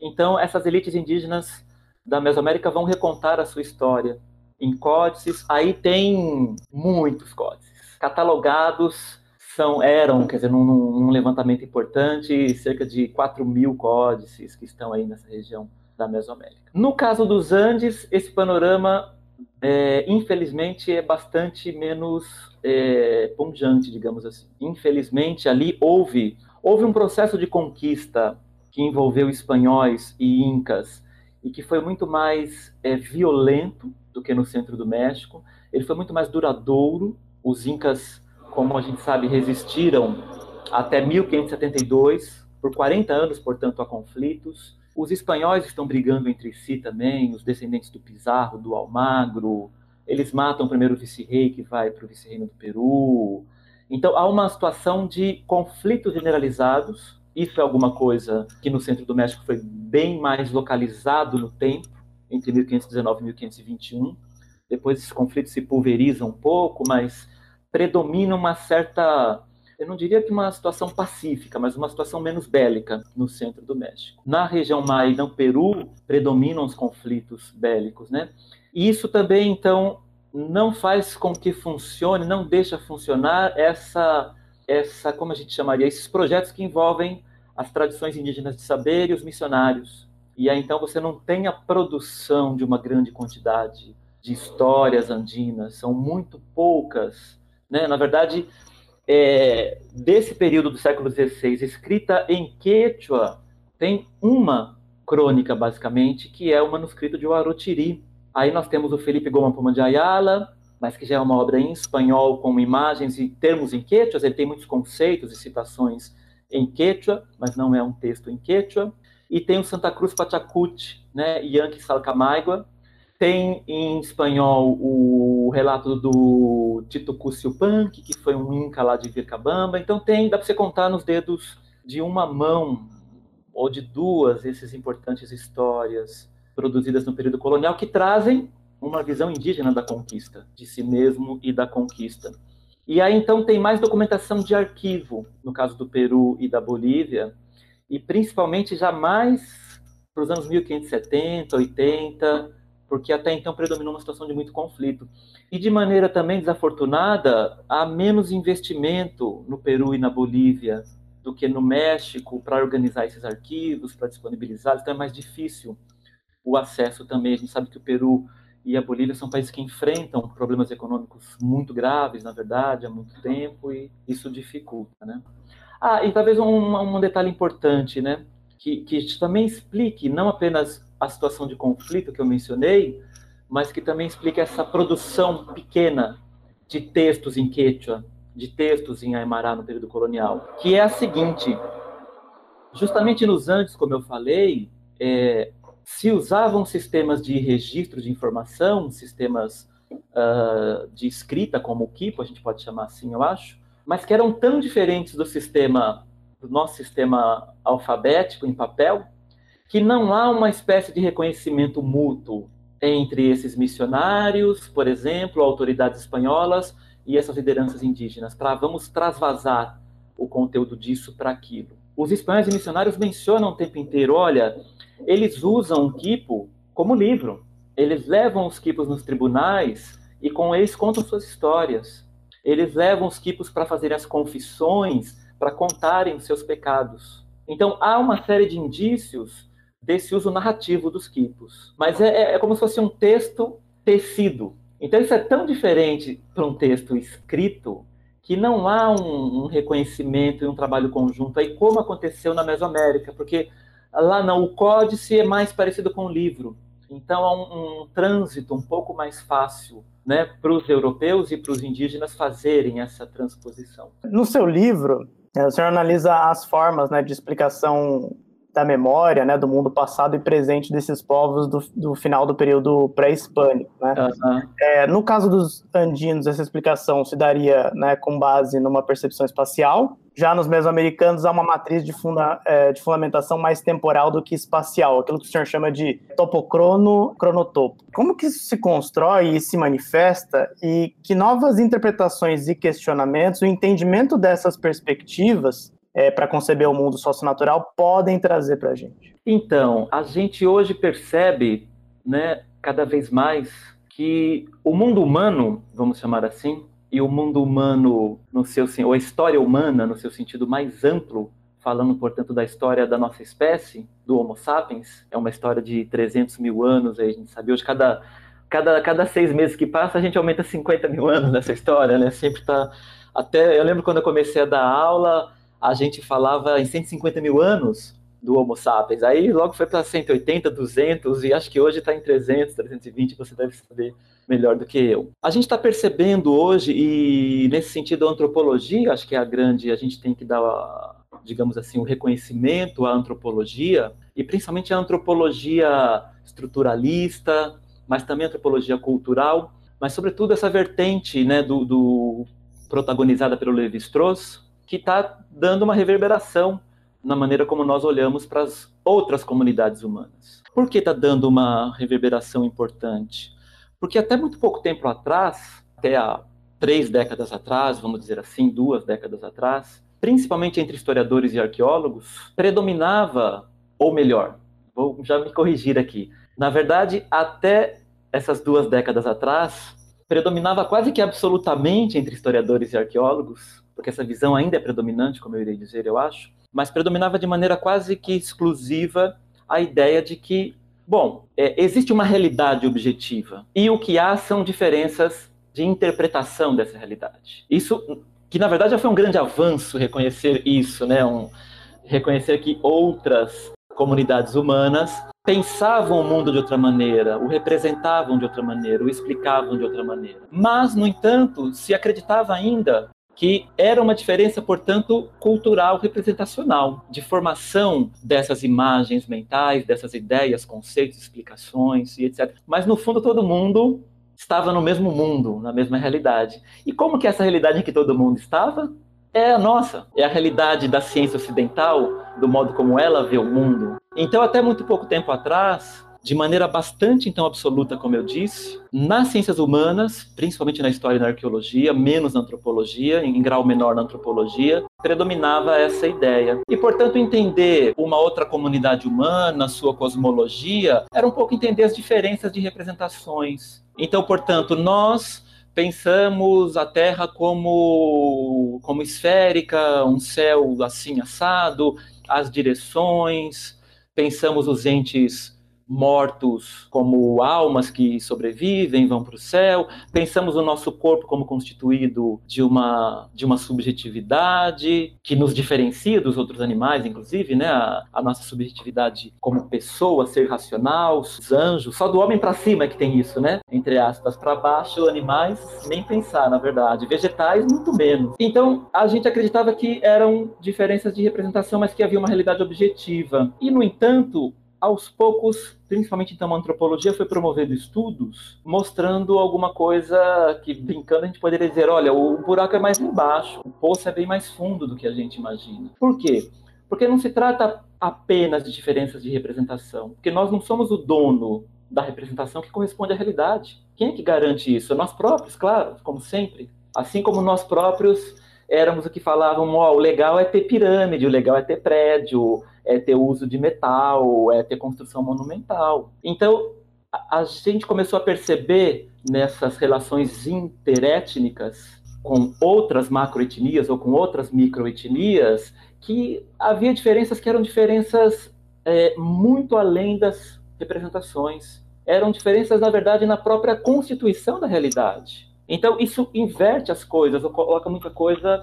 Então, essas elites indígenas da Mesoamérica vão recontar a sua história em códices. Aí tem muitos códices. Catalogados são, eram, quer dizer, num, num levantamento importante, cerca de 4 mil códices que estão aí nessa região da Mesoamérica. No caso dos Andes, esse panorama, é, infelizmente, é bastante menos é, ponjante, digamos assim. Infelizmente, ali houve, houve um processo de conquista que envolveu espanhóis e incas e que foi muito mais é, violento do que no centro do México. Ele foi muito mais duradouro. Os incas, como a gente sabe, resistiram até 1572, por 40 anos, portanto, a conflitos. Os espanhóis estão brigando entre si também, os descendentes do Pizarro, do Almagro. Eles matam o primeiro vice-rei que vai para o vice-reino do Peru. Então há uma situação de conflitos generalizados. Isso é alguma coisa que no centro do México foi bem mais localizado no tempo, entre 1519 e 1521. Depois esses conflitos se pulverizam um pouco, mas predomina uma certa eu não diria que uma situação pacífica, mas uma situação menos bélica no centro do México. Na região Maia no Peru, predominam os conflitos bélicos, né? E isso também, então, não faz com que funcione, não deixa funcionar essa, essa, como a gente chamaria, esses projetos que envolvem as tradições indígenas de saber e os missionários. E aí, então, você não tem a produção de uma grande quantidade de histórias andinas, são muito poucas. Né? Na verdade, é, desse período do século XVI, escrita em Quechua, tem uma crônica, basicamente, que é o manuscrito de Huarotiri. Aí nós temos o Felipe Goma Puma de Ayala, mas que já é uma obra em espanhol com imagens e termos em quechua, ele tem muitos conceitos e citações em quechua, mas não é um texto em quechua. E tem o Santa Cruz Pachacuti, né, Yankee Salcamaigua, tem em espanhol o relato do Tito Cúcio Punk, que foi um inca lá de Vircabamba. Então tem, dá para você contar nos dedos de uma mão ou de duas essas importantes histórias produzidas no período colonial que trazem uma visão indígena da conquista, de si mesmo e da conquista. E aí então tem mais documentação de arquivo, no caso do Peru e da Bolívia, e principalmente já mais para os anos 1570, 80, porque até então predominou uma situação de muito conflito. E de maneira também desafortunada, há menos investimento no Peru e na Bolívia do que no México para organizar esses arquivos, para disponibilizar, então é mais difícil o acesso também. A gente sabe que o Peru e a Bolívia são países que enfrentam problemas econômicos muito graves, na verdade, há muito tempo, e isso dificulta, né? Ah, e talvez um, um detalhe importante, né? Que, que também explique não apenas a situação de conflito que eu mencionei, mas que também explica essa produção pequena de textos em quechua, de textos em Aymara no período colonial, que é a seguinte: justamente nos Andes, como eu falei, é, se usavam sistemas de registro de informação, sistemas uh, de escrita, como o Kipo, a gente pode chamar assim, eu acho, mas que eram tão diferentes do sistema, do nosso sistema alfabético em papel, que não há uma espécie de reconhecimento mútuo entre esses missionários, por exemplo, autoridades espanholas e essas lideranças indígenas, para vamos trasvasar o conteúdo disso para aquilo. Os espanhóis e missionários mencionam o tempo inteiro, olha, eles usam o quipo como livro. Eles levam os quipos nos tribunais e com eles contam suas histórias. Eles levam os quipos para fazerem as confissões, para contarem seus pecados. Então há uma série de indícios desse uso narrativo dos quipos. Mas é, é, é como se fosse um texto tecido. Então isso é tão diferente para um texto escrito que não há um, um, reconhecimento e um trabalho conjunto aí como aconteceu na Mesoamérica, porque lá não, o códice é mais parecido com o livro. Então há um, um trânsito um pouco mais fácil né, para os europeus e para os indígenas fazerem essa transposição. No seu livro, o senhor analisa as formas né, de explicação da memória, né, do mundo passado e presente desses povos do, do final do período pré-hispânico, né? Uhum. É, no caso dos andinos, essa explicação se daria, né, com base numa percepção espacial. Já nos mesoamericanos há uma matriz de, funda, é, de fundamentação mais temporal do que espacial, aquilo que o senhor chama de topocrono cronotopo. Como que isso se constrói e se manifesta e que novas interpretações e questionamentos, o entendimento dessas perspectivas é, para conceber o mundo socio-natural podem trazer para a gente? Então, a gente hoje percebe, né, cada vez mais, que o mundo humano, vamos chamar assim, e o mundo humano no seu ou a história humana no seu sentido mais amplo, falando portanto da história da nossa espécie, do Homo sapiens, é uma história de 300 mil anos, aí a gente sabe hoje cada cada cada seis meses que passa a gente aumenta 50 mil anos nessa história, né? Sempre está até eu lembro quando eu comecei a dar aula a gente falava em 150 mil anos do Homo sapiens. Aí logo foi para 180, 200 e acho que hoje está em 300, 320. Você deve saber melhor do que eu. A gente está percebendo hoje e nesse sentido a antropologia, acho que é a grande. A gente tem que dar, digamos assim, o um reconhecimento à antropologia e principalmente a antropologia estruturalista, mas também a antropologia cultural, mas sobretudo essa vertente, né, do, do protagonizada pelo Levi-Strauss, que está dando uma reverberação na maneira como nós olhamos para as outras comunidades humanas. Por que está dando uma reverberação importante? Porque até muito pouco tempo atrás, até há três décadas atrás, vamos dizer assim, duas décadas atrás, principalmente entre historiadores e arqueólogos, predominava, ou melhor, vou já me corrigir aqui, na verdade, até essas duas décadas atrás, predominava quase que absolutamente entre historiadores e arqueólogos porque essa visão ainda é predominante, como eu irei dizer, eu acho, mas predominava de maneira quase que exclusiva a ideia de que, bom, é, existe uma realidade objetiva e o que há são diferenças de interpretação dessa realidade. Isso, que na verdade já foi um grande avanço reconhecer isso, né? Um, reconhecer que outras comunidades humanas pensavam o mundo de outra maneira, o representavam de outra maneira, o explicavam de outra maneira. Mas, no entanto, se acreditava ainda que era uma diferença, portanto, cultural representacional, de formação dessas imagens mentais, dessas ideias, conceitos, explicações e etc. Mas no fundo todo mundo estava no mesmo mundo, na mesma realidade. E como que essa realidade em que todo mundo estava é a nossa, é a realidade da ciência ocidental, do modo como ela vê o mundo. Então, até muito pouco tempo atrás, de maneira bastante então absoluta, como eu disse, nas ciências humanas, principalmente na história e na arqueologia, menos na antropologia, em grau menor na antropologia, predominava essa ideia. E, portanto, entender uma outra comunidade humana, sua cosmologia, era um pouco entender as diferenças de representações. Então, portanto, nós pensamos a Terra como, como esférica, um céu assim assado, as direções, pensamos os entes mortos como almas que sobrevivem, vão para o céu. Pensamos o nosso corpo como constituído de uma, de uma subjetividade que nos diferencia dos outros animais, inclusive, né? A, a nossa subjetividade como pessoa, ser racional, os anjos. Só do homem para cima é que tem isso, né? Entre aspas, para baixo, animais, nem pensar, na verdade. Vegetais, muito menos. Então, a gente acreditava que eram diferenças de representação, mas que havia uma realidade objetiva. E, no entanto, aos poucos, principalmente então a antropologia foi promovendo estudos mostrando alguma coisa que, brincando, a gente poderia dizer, olha, o buraco é mais embaixo, o poço é bem mais fundo do que a gente imagina. Por quê? Porque não se trata apenas de diferenças de representação, porque nós não somos o dono da representação que corresponde à realidade. Quem é que garante isso? Nós próprios, claro, como sempre. Assim como nós próprios éramos o que falavam, ó, oh, o legal é ter pirâmide, o legal é ter prédio, é ter uso de metal, é ter construção monumental. Então, a, gente começou a perceber nessas relações interétnicas com outras macroetnias ou com outras microetnias que havia diferenças que eram diferenças é, muito além das representações. Eram diferenças, na verdade, na própria constituição da realidade. Então, isso inverte as coisas, ou coloca muita coisa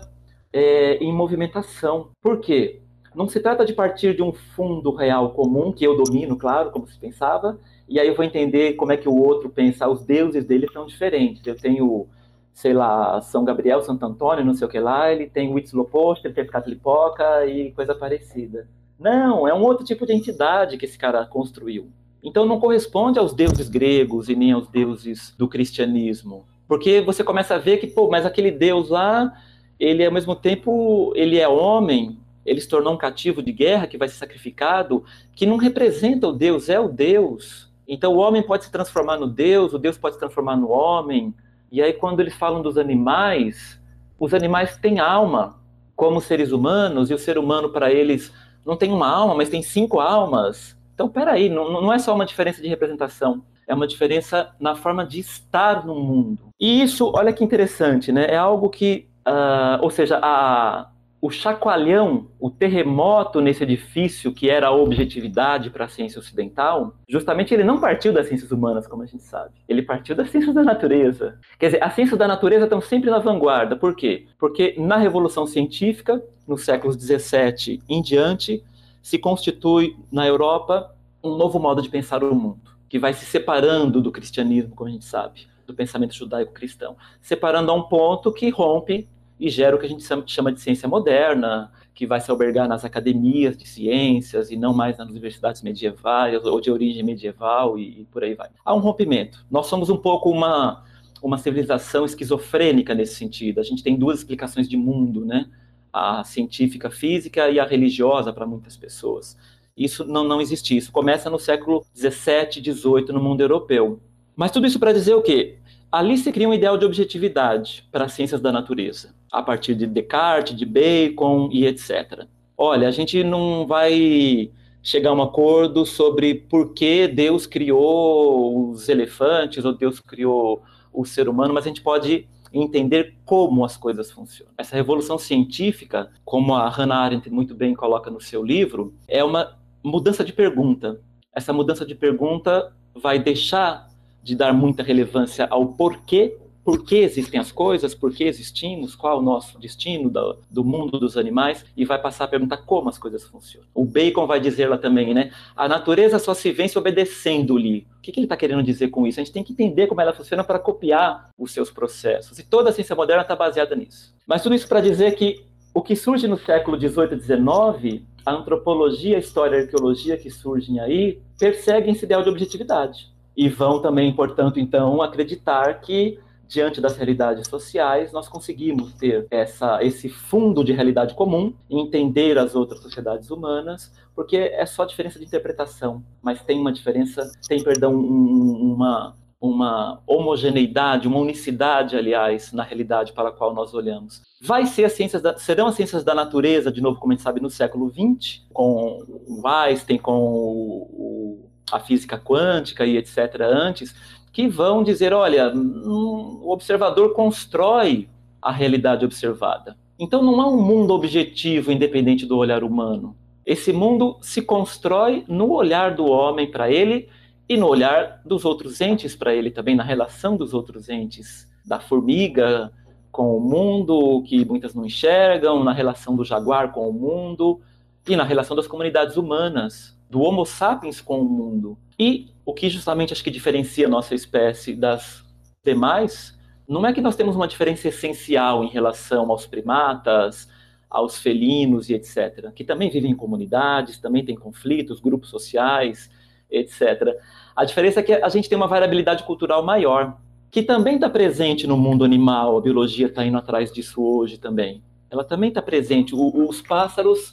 é, em movimentação. Por quê? Não se trata de partir de um fundo real comum, que eu domino, claro, como se pensava, e aí eu vou entender como é que o outro pensa. Os deuses dele são diferentes. Eu tenho, sei lá, São Gabriel, Santo Antônio, não sei o que lá, ele tem Huitzilopochtli, ele tem Catlipoca e coisa parecida. Não, é um outro tipo de entidade que esse cara construiu. Então não corresponde aos deuses gregos e nem aos deuses do cristianismo. Porque você começa a ver que, pô, mas aquele deus lá, ele ao mesmo tempo, ele é homem, ele se tornou um cativo de guerra que vai ser sacrificado, que não representa o deus, é o deus. Então o homem pode se transformar no deus, o deus pode se transformar no homem. E aí quando eles falam dos animais, os animais têm alma, como seres humanos, e o ser humano para eles não tem uma alma, mas tem cinco almas. Então, peraí, não, não é só uma diferença de representação, é uma diferença na forma de estar no mundo. E isso, olha que interessante, né? É algo que, uh, ou seja, a, o chacoalhão, o terremoto nesse edifício que era a objetividade para a ciência ocidental, justamente ele não partiu das ciências humanas, como a gente sabe. Ele partiu das ciências da natureza. Quer dizer, as ciências da natureza estão sempre na vanguarda. Por quê? Porque na Revolução Científica, nos séculos 17 em diante, se constitui na Europa um novo modo de pensar o mundo, que vai se separando do cristianismo, como a gente sabe, do pensamento judaico-cristão, separando a um ponto que rompe e gera o que a gente chama de ciência moderna, que vai se albergar nas academias de ciências e não mais nas universidades medievais ou de origem medieval e, e por aí vai. Há um rompimento. Nós somos um pouco uma, uma civilização esquizofrênica nesse sentido. A gente tem duas explicações de mundo, né? A científica física e a religiosa para muitas pessoas. Isso não, não existe. Isso começa no século 17, 18 no mundo europeu. Mas tudo isso para dizer o quê? Ali se cria um ideal de objetividade para as ciências da natureza, a partir de Descartes, de Bacon e etc. Olha, a gente não vai chegar a um acordo sobre por que Deus criou os elefantes ou Deus criou o ser humano, mas a gente pode entender como as coisas funcionam. Essa revolução científica, como a Hannah Arendt muito bem coloca no seu livro, é uma mudança de pergunta. Essa mudança de pergunta vai deixar de dar muita relevância ao porquê, por que existem as coisas, por que existimos, qual é o nosso destino do, do, mundo dos animais, e vai passar a perguntar como as coisas funcionam. O Bacon vai dizer lá também, né? A natureza só se vence obedecendo-lhe. O que, que ele está querendo dizer com isso? A gente tem que entender como ela funciona para copiar os seus processos. E toda a ciência moderna está baseada nisso. Mas tudo isso para dizer que o que surge no século XVIII e XIX, a antropologia, a história e a arqueologia que surgem aí, perseguem esse ideal de objetividade. E vão também, portanto, então, acreditar que diante das realidades sociais, nós conseguimos ter essa, esse fundo de realidade comum, entender as outras sociedades humanas, porque é só diferença de interpretação, mas tem uma diferença, tem, perdão, um, uma, uma homogeneidade, uma unicidade, aliás, na realidade para a qual nós olhamos. Vai ser as ciências da, serão as ciências da natureza, de novo, como a gente sabe, no século XX, com o Einstein, com o, a física quântica e etc. antes, que vão dizer, olha, hum, o observador constrói a realidade observada. Então não há um mundo objetivo independente do olhar humano. Esse mundo se constrói no olhar do homem para ele e no olhar dos outros entes para ele também, na relação dos outros entes, da formiga com o mundo, que muitas não enxergam, na relação do jaguar com o mundo e na relação das comunidades humanas do Homo sapiens com o mundo. E o que justamente acho que diferencia a nossa espécie das demais, não é que nós temos uma diferença essencial em relação aos primatas, aos felinos e etc., que também vivem em comunidades, também têm conflitos, grupos sociais, etc. A diferença é que a gente tem uma variabilidade cultural maior, que também está presente no mundo animal, a biologia está indo atrás disso hoje também. Ela também está presente. O, os pássaros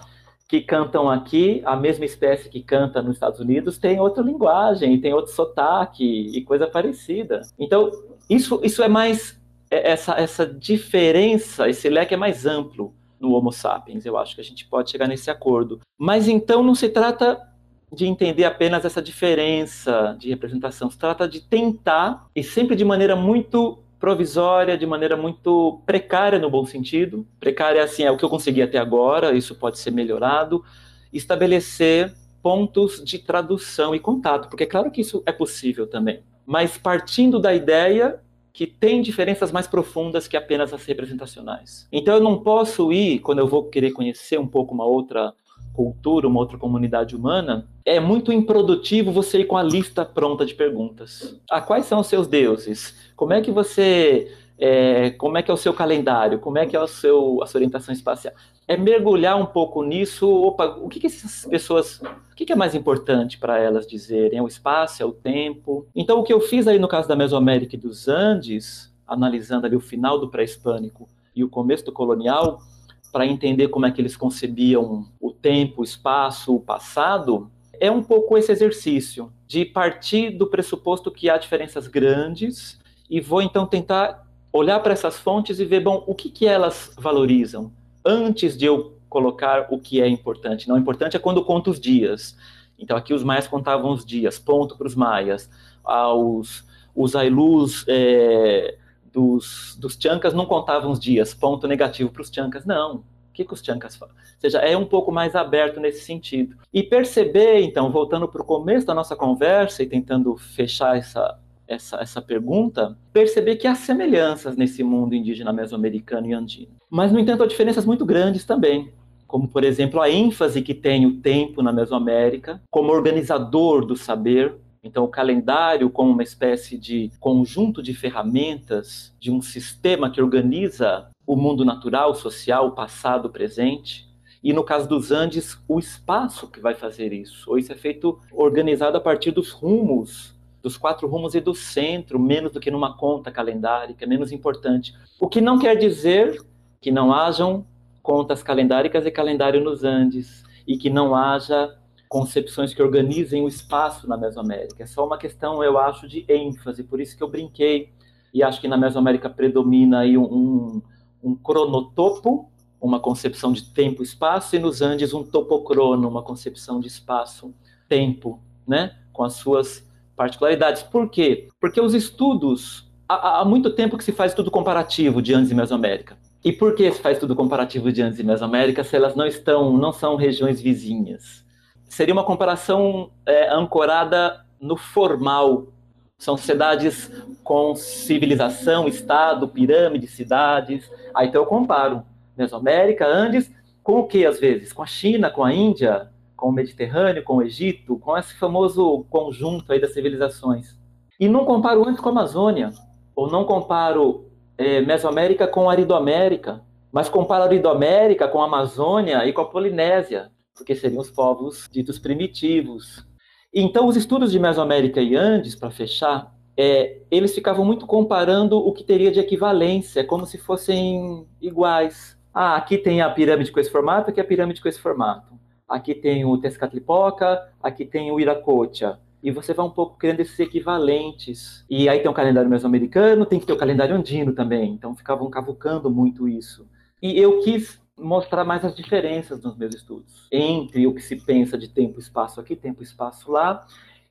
que cantam aqui, a mesma espécie que canta nos Estados Unidos, tem outra linguagem, tem outro sotaque e coisa parecida. Então, isso, isso é mais. É, essa, essa diferença, esse leque é mais amplo no Homo sapiens. Eu acho que a gente pode chegar nesse acordo. Mas então não se trata de entender apenas essa diferença de representação, se trata de tentar, e sempre de maneira muito provisória, de maneira muito precária no bom sentido. Precária, assim, é o que eu consegui até agora, isso pode ser melhorado. Estabelecer pontos de tradução e contato, porque é claro que isso é possível também, mas partindo da ideia que tem diferenças mais profundas que apenas as representacionais. Então eu não posso ir, quando eu vou querer conhecer um pouco uma outra cultura, uma outra comunidade humana, é muito improdutivo você ir com a lista pronta de perguntas. Ah, quais são os seus deuses? Como é que você, é, como é que é o seu calendário? Como é que é o seu, a sua orientação espacial? é mergulhar um pouco nisso. Opa, o que, que essas pessoas. O que, que é mais importante para elas dizerem? É o espaço, é o tempo? Então, o que eu fiz aí no caso da Mesoamérica e dos Andes, analisando ali o final do pré-hispânico e o começo do colonial, para entender como é que eles concebiam o tempo, o espaço, o passado, é um pouco esse exercício de partir do pressuposto que há diferenças grandes e vou então tentar olhar para essas fontes e ver, bom, o que, que elas valorizam antes de eu colocar o que é importante. Não importante é quando eu conto os dias. Então aqui os maias contavam os dias, ponto para os maias. Aos, os ailus é, dos, dos chancas não contavam os dias, ponto negativo para os chancas. Não, o que, que os chancas falam? Ou seja, é um pouco mais aberto nesse sentido. E perceber, então, voltando para o começo da nossa conversa e tentando fechar essa, essa, essa pergunta, perceber que há semelhanças nesse mundo indígena mesoamericano e andino. Mas, no entanto, há diferenças muito grandes também como por exemplo a ênfase que tem o tempo na Mesoamérica como organizador do saber, então, o calendário, como uma espécie de conjunto de ferramentas de um sistema que organiza o mundo natural, social, passado, presente. E no caso dos Andes, o espaço que vai fazer isso. Ou isso é feito organizado a partir dos rumos, dos quatro rumos e do centro, menos do que numa conta calendárica, menos importante. O que não quer dizer que não hajam contas calendáricas e calendário nos Andes, e que não haja concepções que organizem o espaço na Mesoamérica. É só uma questão, eu acho, de ênfase. Por isso que eu brinquei e acho que na Mesoamérica predomina aí um, um cronotopo, uma concepção de tempo e espaço, e nos Andes um topocrono, uma concepção de espaço-tempo, né? com as suas particularidades. Por quê? Porque os estudos, há, há muito tempo que se faz estudo comparativo de Andes e Mesoamérica. E por que se faz estudo comparativo de Andes e Mesoamérica se elas não estão, não são regiões vizinhas? Seria uma comparação é, ancorada no formal. São cidades com civilização, estado, pirâmide, cidades. Aí então eu comparo Mesoamérica, Andes, com o que às vezes? Com a China, com a Índia, com o Mediterrâneo, com o Egito, com esse famoso conjunto aí das civilizações. E não comparo antes com a Amazônia, ou não comparo é, Mesoamérica com a Aridoamérica, mas comparo a Aridoamérica com a Amazônia e com a Polinésia porque seriam os povos ditos primitivos. Então, os estudos de Mesoamérica e Andes, para fechar, é, eles ficavam muito comparando o que teria de equivalência, como se fossem iguais. Ah, aqui tem a pirâmide com esse formato, aqui a pirâmide com esse formato. Aqui tem o Tezcatlipoca, aqui tem o Iracocha. E você vai um pouco criando esses equivalentes. E aí tem o calendário mesoamericano, tem que ter o calendário andino também. Então ficavam cavucando muito isso. E eu quis mostrar mais as diferenças nos meus estudos entre o que se pensa de tempo e espaço aqui, tempo e espaço lá,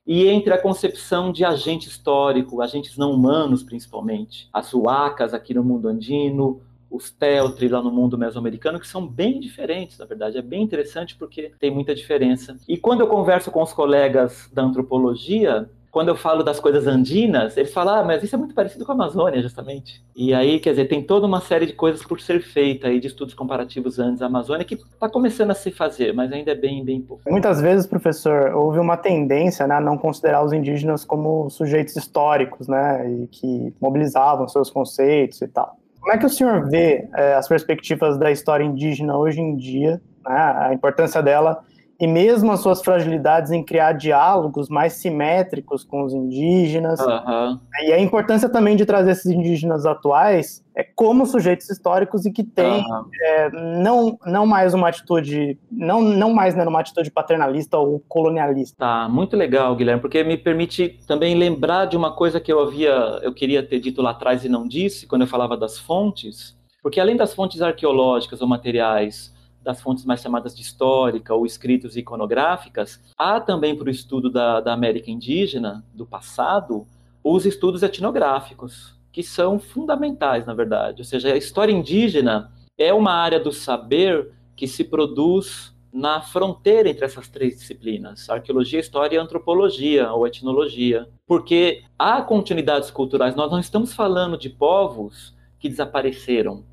e entre a concepção de agente histórico, agentes não humanos principalmente, as huacas aqui no mundo andino, os Teltri lá no mundo mesoamericano, que são bem diferentes, na verdade. É bem interessante porque tem muita diferença. E quando eu converso com os colegas da antropologia, quando eu falo das coisas andinas, eles falam, ah, mas isso é muito parecido com a Amazônia, justamente. E aí, quer dizer, tem toda uma série de coisas por ser feita aí, de estudos comparativos Andes Amazônia, que está começando a se fazer, mas ainda é bem, bem pouco. Muitas vezes, professor, houve uma tendência né, a não considerar os indígenas como sujeitos históricos, né, e que mobilizavam seus conceitos e tal. Como é que o senhor vê é, as perspectivas da história indígena hoje em dia, né, a importância dela e mesmo as suas fragilidades em criar diálogos mais simétricos com os indígenas. Uhum. E a importância também de trazer esses indígenas atuais é como sujeitos históricos e que têm uhum. é, não, não mais uma atitude, não, não mais né, uma atitude paternalista ou colonialista. Tá, muito legal, Guilherme, porque me permite também lembrar de uma coisa que eu havia, eu queria ter dito lá atrás e não disse, quando eu falava das fontes, porque além das fontes arqueológicas ou materiais, das fontes mais chamadas de histórica ou escritos iconográficas, há também para o estudo da, da América indígena, do passado, os estudos etnográficos, que são fundamentais, na verdade. Ou seja, a história indígena é uma área do saber que se produz na fronteira entre essas três disciplinas, arqueologia, história e antropologia ou etnologia, porque há continuidades culturais. Nós não estamos falando de povos que desapareceram,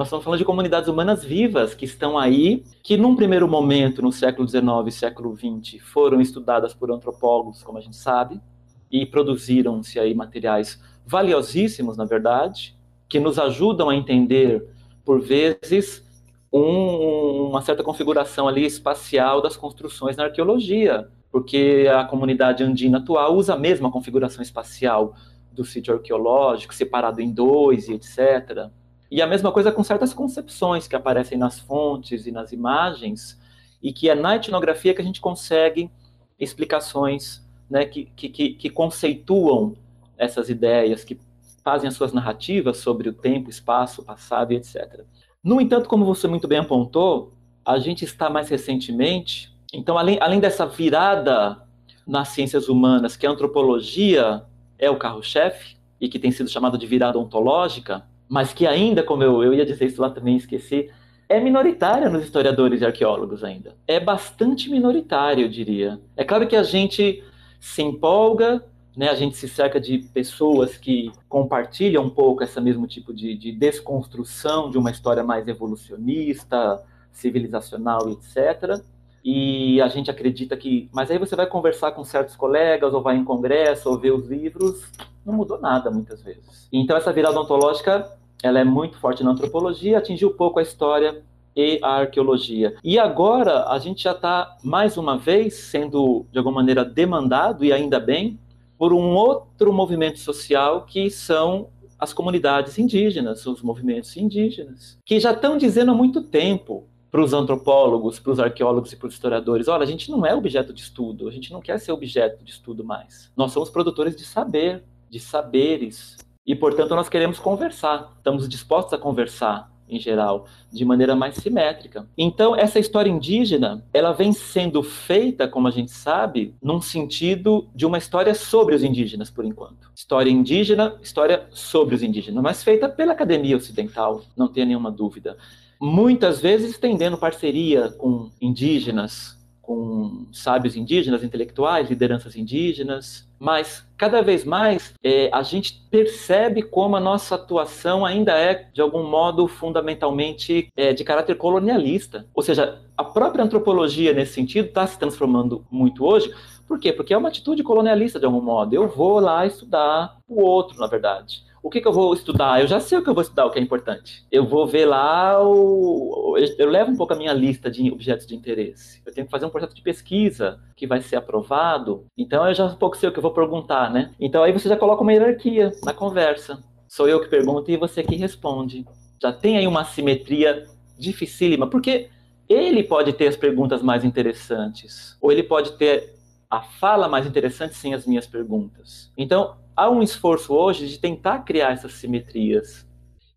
nós estamos falando de comunidades humanas vivas que estão aí, que num primeiro momento, no século XIX e século XX, foram estudadas por antropólogos, como a gente sabe, e produziram-se aí materiais valiosíssimos, na verdade, que nos ajudam a entender, por vezes, um, uma certa configuração ali espacial das construções na arqueologia, porque a comunidade andina atual usa a mesma configuração espacial do sítio arqueológico, separado em dois e etc. E a mesma coisa com certas concepções que aparecem nas fontes e nas imagens, e que é na etnografia que a gente consegue explicações né, que, que, que conceituam essas ideias, que fazem as suas narrativas sobre o tempo, espaço, passado e etc. No entanto, como você muito bem apontou, a gente está mais recentemente, então, além, além dessa virada nas ciências humanas, que a antropologia é o carro-chefe, e que tem sido chamada de virada ontológica, mas que ainda, como eu, eu ia dizer isso lá também, esqueci, é minoritária nos historiadores e arqueólogos ainda. É bastante minoritária, eu diria. É claro que a gente se empolga, né, a gente se cerca de pessoas que compartilham um pouco esse mesmo tipo de, de desconstrução de uma história mais evolucionista, civilizacional, etc. E a gente acredita que. Mas aí você vai conversar com certos colegas, ou vai em congresso, ou ver os livros, não mudou nada muitas vezes. Então, essa virada ontológica ela é muito forte na antropologia, atingiu pouco a história e a arqueologia. E agora a gente já está, mais uma vez, sendo de alguma maneira demandado, e ainda bem, por um outro movimento social que são as comunidades indígenas, os movimentos indígenas, que já estão dizendo há muito tempo para os antropólogos, para os arqueólogos e para os historiadores: olha, a gente não é objeto de estudo, a gente não quer ser objeto de estudo mais. Nós somos produtores de saber, de saberes, e, portanto, nós queremos conversar, estamos dispostos a conversar em geral, de maneira mais simétrica. Então, essa história indígena, ela vem sendo feita, como a gente sabe, num sentido de uma história sobre os indígenas, por enquanto. História indígena, história sobre os indígenas, mas feita pela academia ocidental, não tenha nenhuma dúvida. Muitas vezes estendendo parceria com indígenas, com sábios indígenas, intelectuais, lideranças indígenas, mas cada vez mais é, a gente percebe como a nossa atuação ainda é, de algum modo, fundamentalmente é, de caráter colonialista. Ou seja, a própria antropologia, nesse sentido, está se transformando muito hoje. Por quê? Porque é uma atitude colonialista, de algum modo. Eu vou lá estudar o outro, na verdade o que, que, eu vou estudar? Eu já sei o que eu vou estudar, o que é importante. Eu vou ver lá o. Eu levo um pouco a minha lista de objetos de interesse. Eu tenho que fazer um projeto de pesquisa que vai ser aprovado. Então eu já um pouco sei o que eu vou perguntar, né? Então aí você já coloca uma hierarquia na conversa. Sou eu que pergunto e você que responde. Já tem aí uma simetria dificílima, porque ele pode ter as perguntas mais interessantes, ou ele pode ter a fala mais interessante sem as minhas perguntas. Então, há um esforço hoje de tentar criar essas simetrias.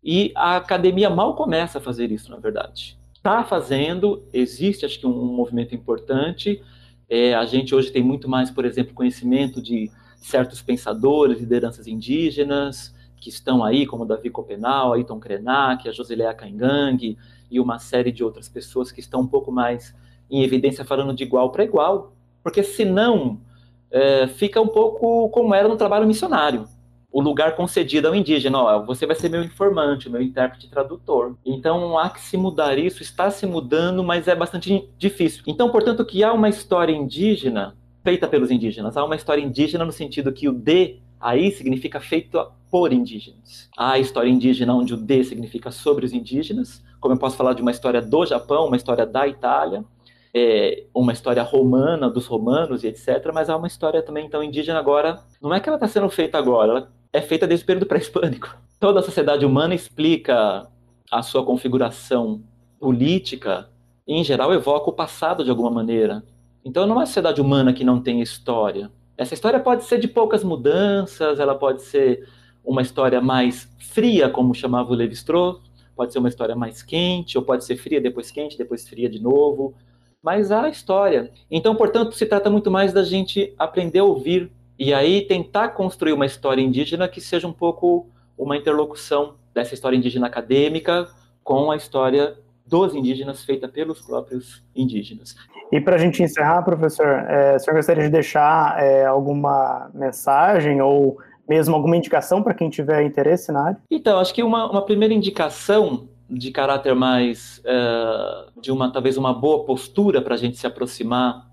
E a academia mal começa a fazer isso, na verdade. Está fazendo, existe, acho que, um, movimento importante. É, a gente hoje tem muito mais, por exemplo, conhecimento de certos pensadores, lideranças indígenas, que estão aí, como Davi Copenal, Ayrton Krenak, a Josilea Caingang e uma série de outras pessoas que estão um pouco mais em evidência falando de igual para igual. Porque senão é, fica um pouco como era no trabalho missionário. O lugar concedido ao indígena, ó, você vai ser meu informante, meu intérprete tradutor. Então há que se mudar isso, está se mudando, mas é bastante difícil. Então, portanto, que há uma história indígena feita pelos indígenas, há uma história indígena no sentido que o de aí significa feito por indígenas. Há a história indígena onde o de significa sobre os indígenas, como eu posso falar de uma história do Japão, uma história da Itália, é, uma história romana, dos romanos e etc., mas há uma história também então indígena agora. Não é que ela está sendo feita agora, ela é feita desde o período pré-hispânico. Toda a sociedade humana explica a sua configuração política e, em geral, evoca o passado de alguma maneira. Então, não é uma sociedade humana que não tem história. Essa história pode ser de poucas mudanças, ela pode ser uma história mais fria, como chamava o Levi-Strauss, pode ser uma história mais quente, ou pode ser fria, depois quente, depois fria de novo mas há história. Então, portanto, se trata muito mais da gente aprender a ouvir e aí tentar construir uma história indígena que seja um pouco uma interlocução dessa história indígena acadêmica com a história dos indígenas feita pelos próprios indígenas. E para a gente encerrar, professor, é, o senhor gostaria de deixar é, alguma mensagem ou mesmo alguma indicação para quem tiver interesse na área? Então, acho que uma, uma primeira indicação de caráter mais uh, de uma talvez uma boa postura para a gente se aproximar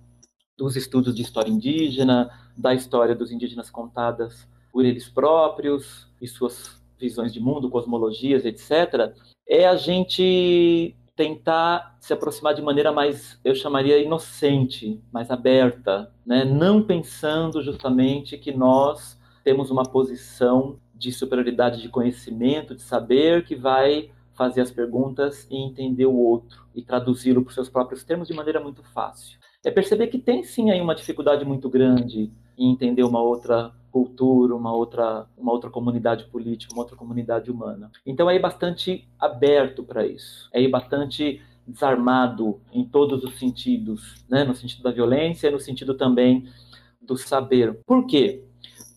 dos estudos de história indígena, da história dos indígenas contadas por eles próprios e suas visões de mundo, cosmologias, etc. É a gente tentar se aproximar de maneira mais, eu chamaria inocente, mais aberta, né? não pensando justamente que nós temos uma posição de superioridade de conhecimento, de saber, que vai fazer as perguntas e entender o outro e traduzi-lo para os seus próprios termos de maneira muito fácil. É perceber que tem sim aí uma dificuldade muito grande em entender uma outra cultura, uma outra, uma outra comunidade política, uma outra comunidade humana. Então é bastante aberto para isso, é bastante desarmado em todos os sentidos, né? no sentido da violência, no sentido também do saber. Por quê?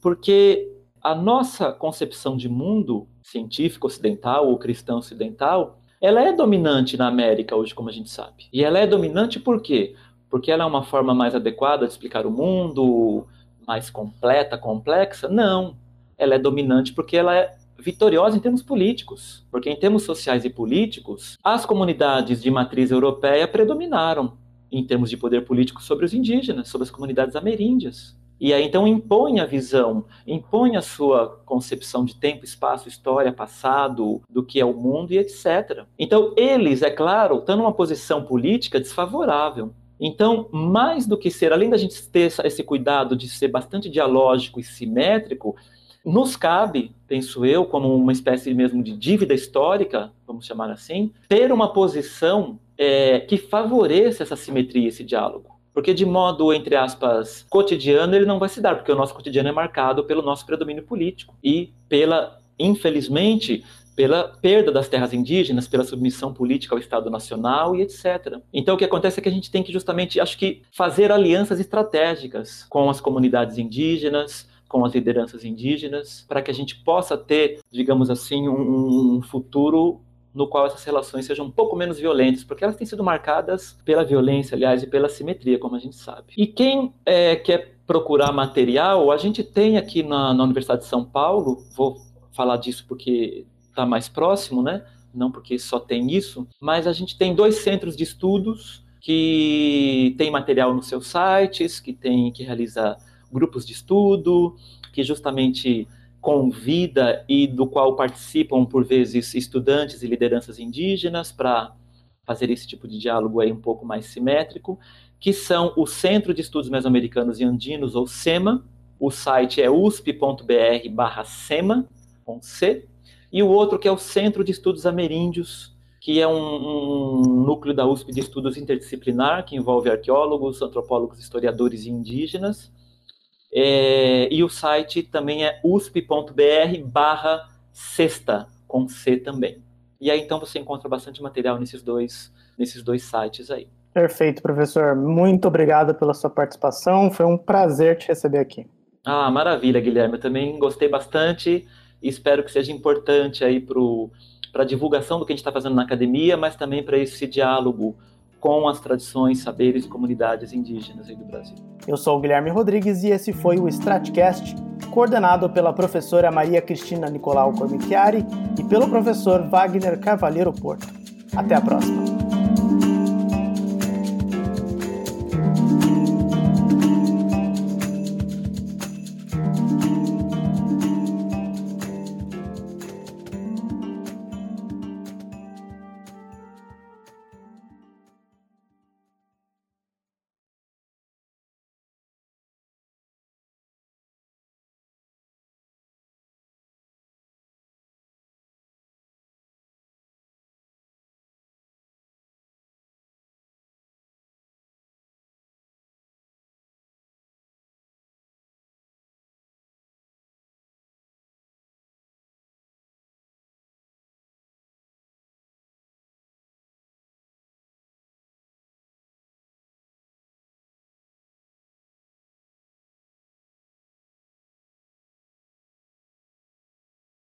Porque a nossa concepção de mundo científico ocidental ou cristão ocidental, ela é dominante na América hoje, como a gente sabe. E ela é dominante por quê? Porque ela é uma forma mais adequada de explicar o mundo, mais completa, complexa? Não. Ela é dominante porque ela é vitoriosa em termos políticos. Porque em termos sociais e políticos, as comunidades de matriz europeia predominaram em termos de poder político sobre os indígenas, sobre as comunidades ameríndias. E aí então impõe a visão, impõe a sua concepção de tempo, espaço, história, passado, do que é o mundo e etc. Então eles, é claro, estão numa posição política desfavorável. Então, mais do que ser, além da gente ter esse cuidado de ser bastante dialógico e simétrico, nos cabe, penso eu, como uma espécie mesmo de dívida histórica, vamos chamar assim, ter uma posição é, que favoreça essa simetria, esse diálogo. Porque de modo, entre aspas, cotidiano, ele não vai se dar, porque o nosso cotidiano é marcado pelo nosso predomínio político e pela, infelizmente, pela perda das terras indígenas, pela submissão política ao Estado Nacional e etc. Então, o que acontece é que a gente tem que justamente, acho que, fazer alianças estratégicas com as comunidades indígenas, com as lideranças indígenas, para que a gente possa ter, digamos assim, um, um futuro no qual essas relações sejam um pouco menos violentas, porque elas têm sido marcadas pela violência, aliás, e pela simetria, como a gente sabe. E quem é, quer procurar material, a gente tem aqui na, na Universidade de São Paulo, vou falar disso porque está mais próximo, né? Não porque só tem isso, mas a gente tem dois centros de estudos que tem material nos seus sites, que tem que realiza grupos de estudo, que justamente convida e do qual participam por vezes estudantes e lideranças indígenas para fazer esse tipo de diálogo aí um pouco mais simétrico, que são o Centro de Estudos Mesoamericanos e Andinos, ou SEMA, o site é usp.br/sema com C, e o outro que é o Centro de Estudos Ameríndios, que é um, um, núcleo da USP de estudos interdisciplinar, que envolve arqueólogos, antropólogos, historiadores e indígenas. É, e o site também é usp.br barra sexta, com C também. E aí então você encontra bastante material nesses dois, nesses dois sites aí. Perfeito, professor. Muito obrigado pela sua participação. Foi um prazer te receber aqui. Ah, maravilha, Guilherme. Eu também gostei bastante e espero que seja importante aí para a divulgação do que a gente está fazendo na academia, mas também para esse diálogo com as tradições, saberes e comunidades indígenas do Brasil. Eu sou o Guilherme Rodrigues e esse foi o Stratcast, coordenado pela professora Maria Cristina Nicolau Cormichiari e pelo professor Wagner Cavalheiro Porto. Até a próxima!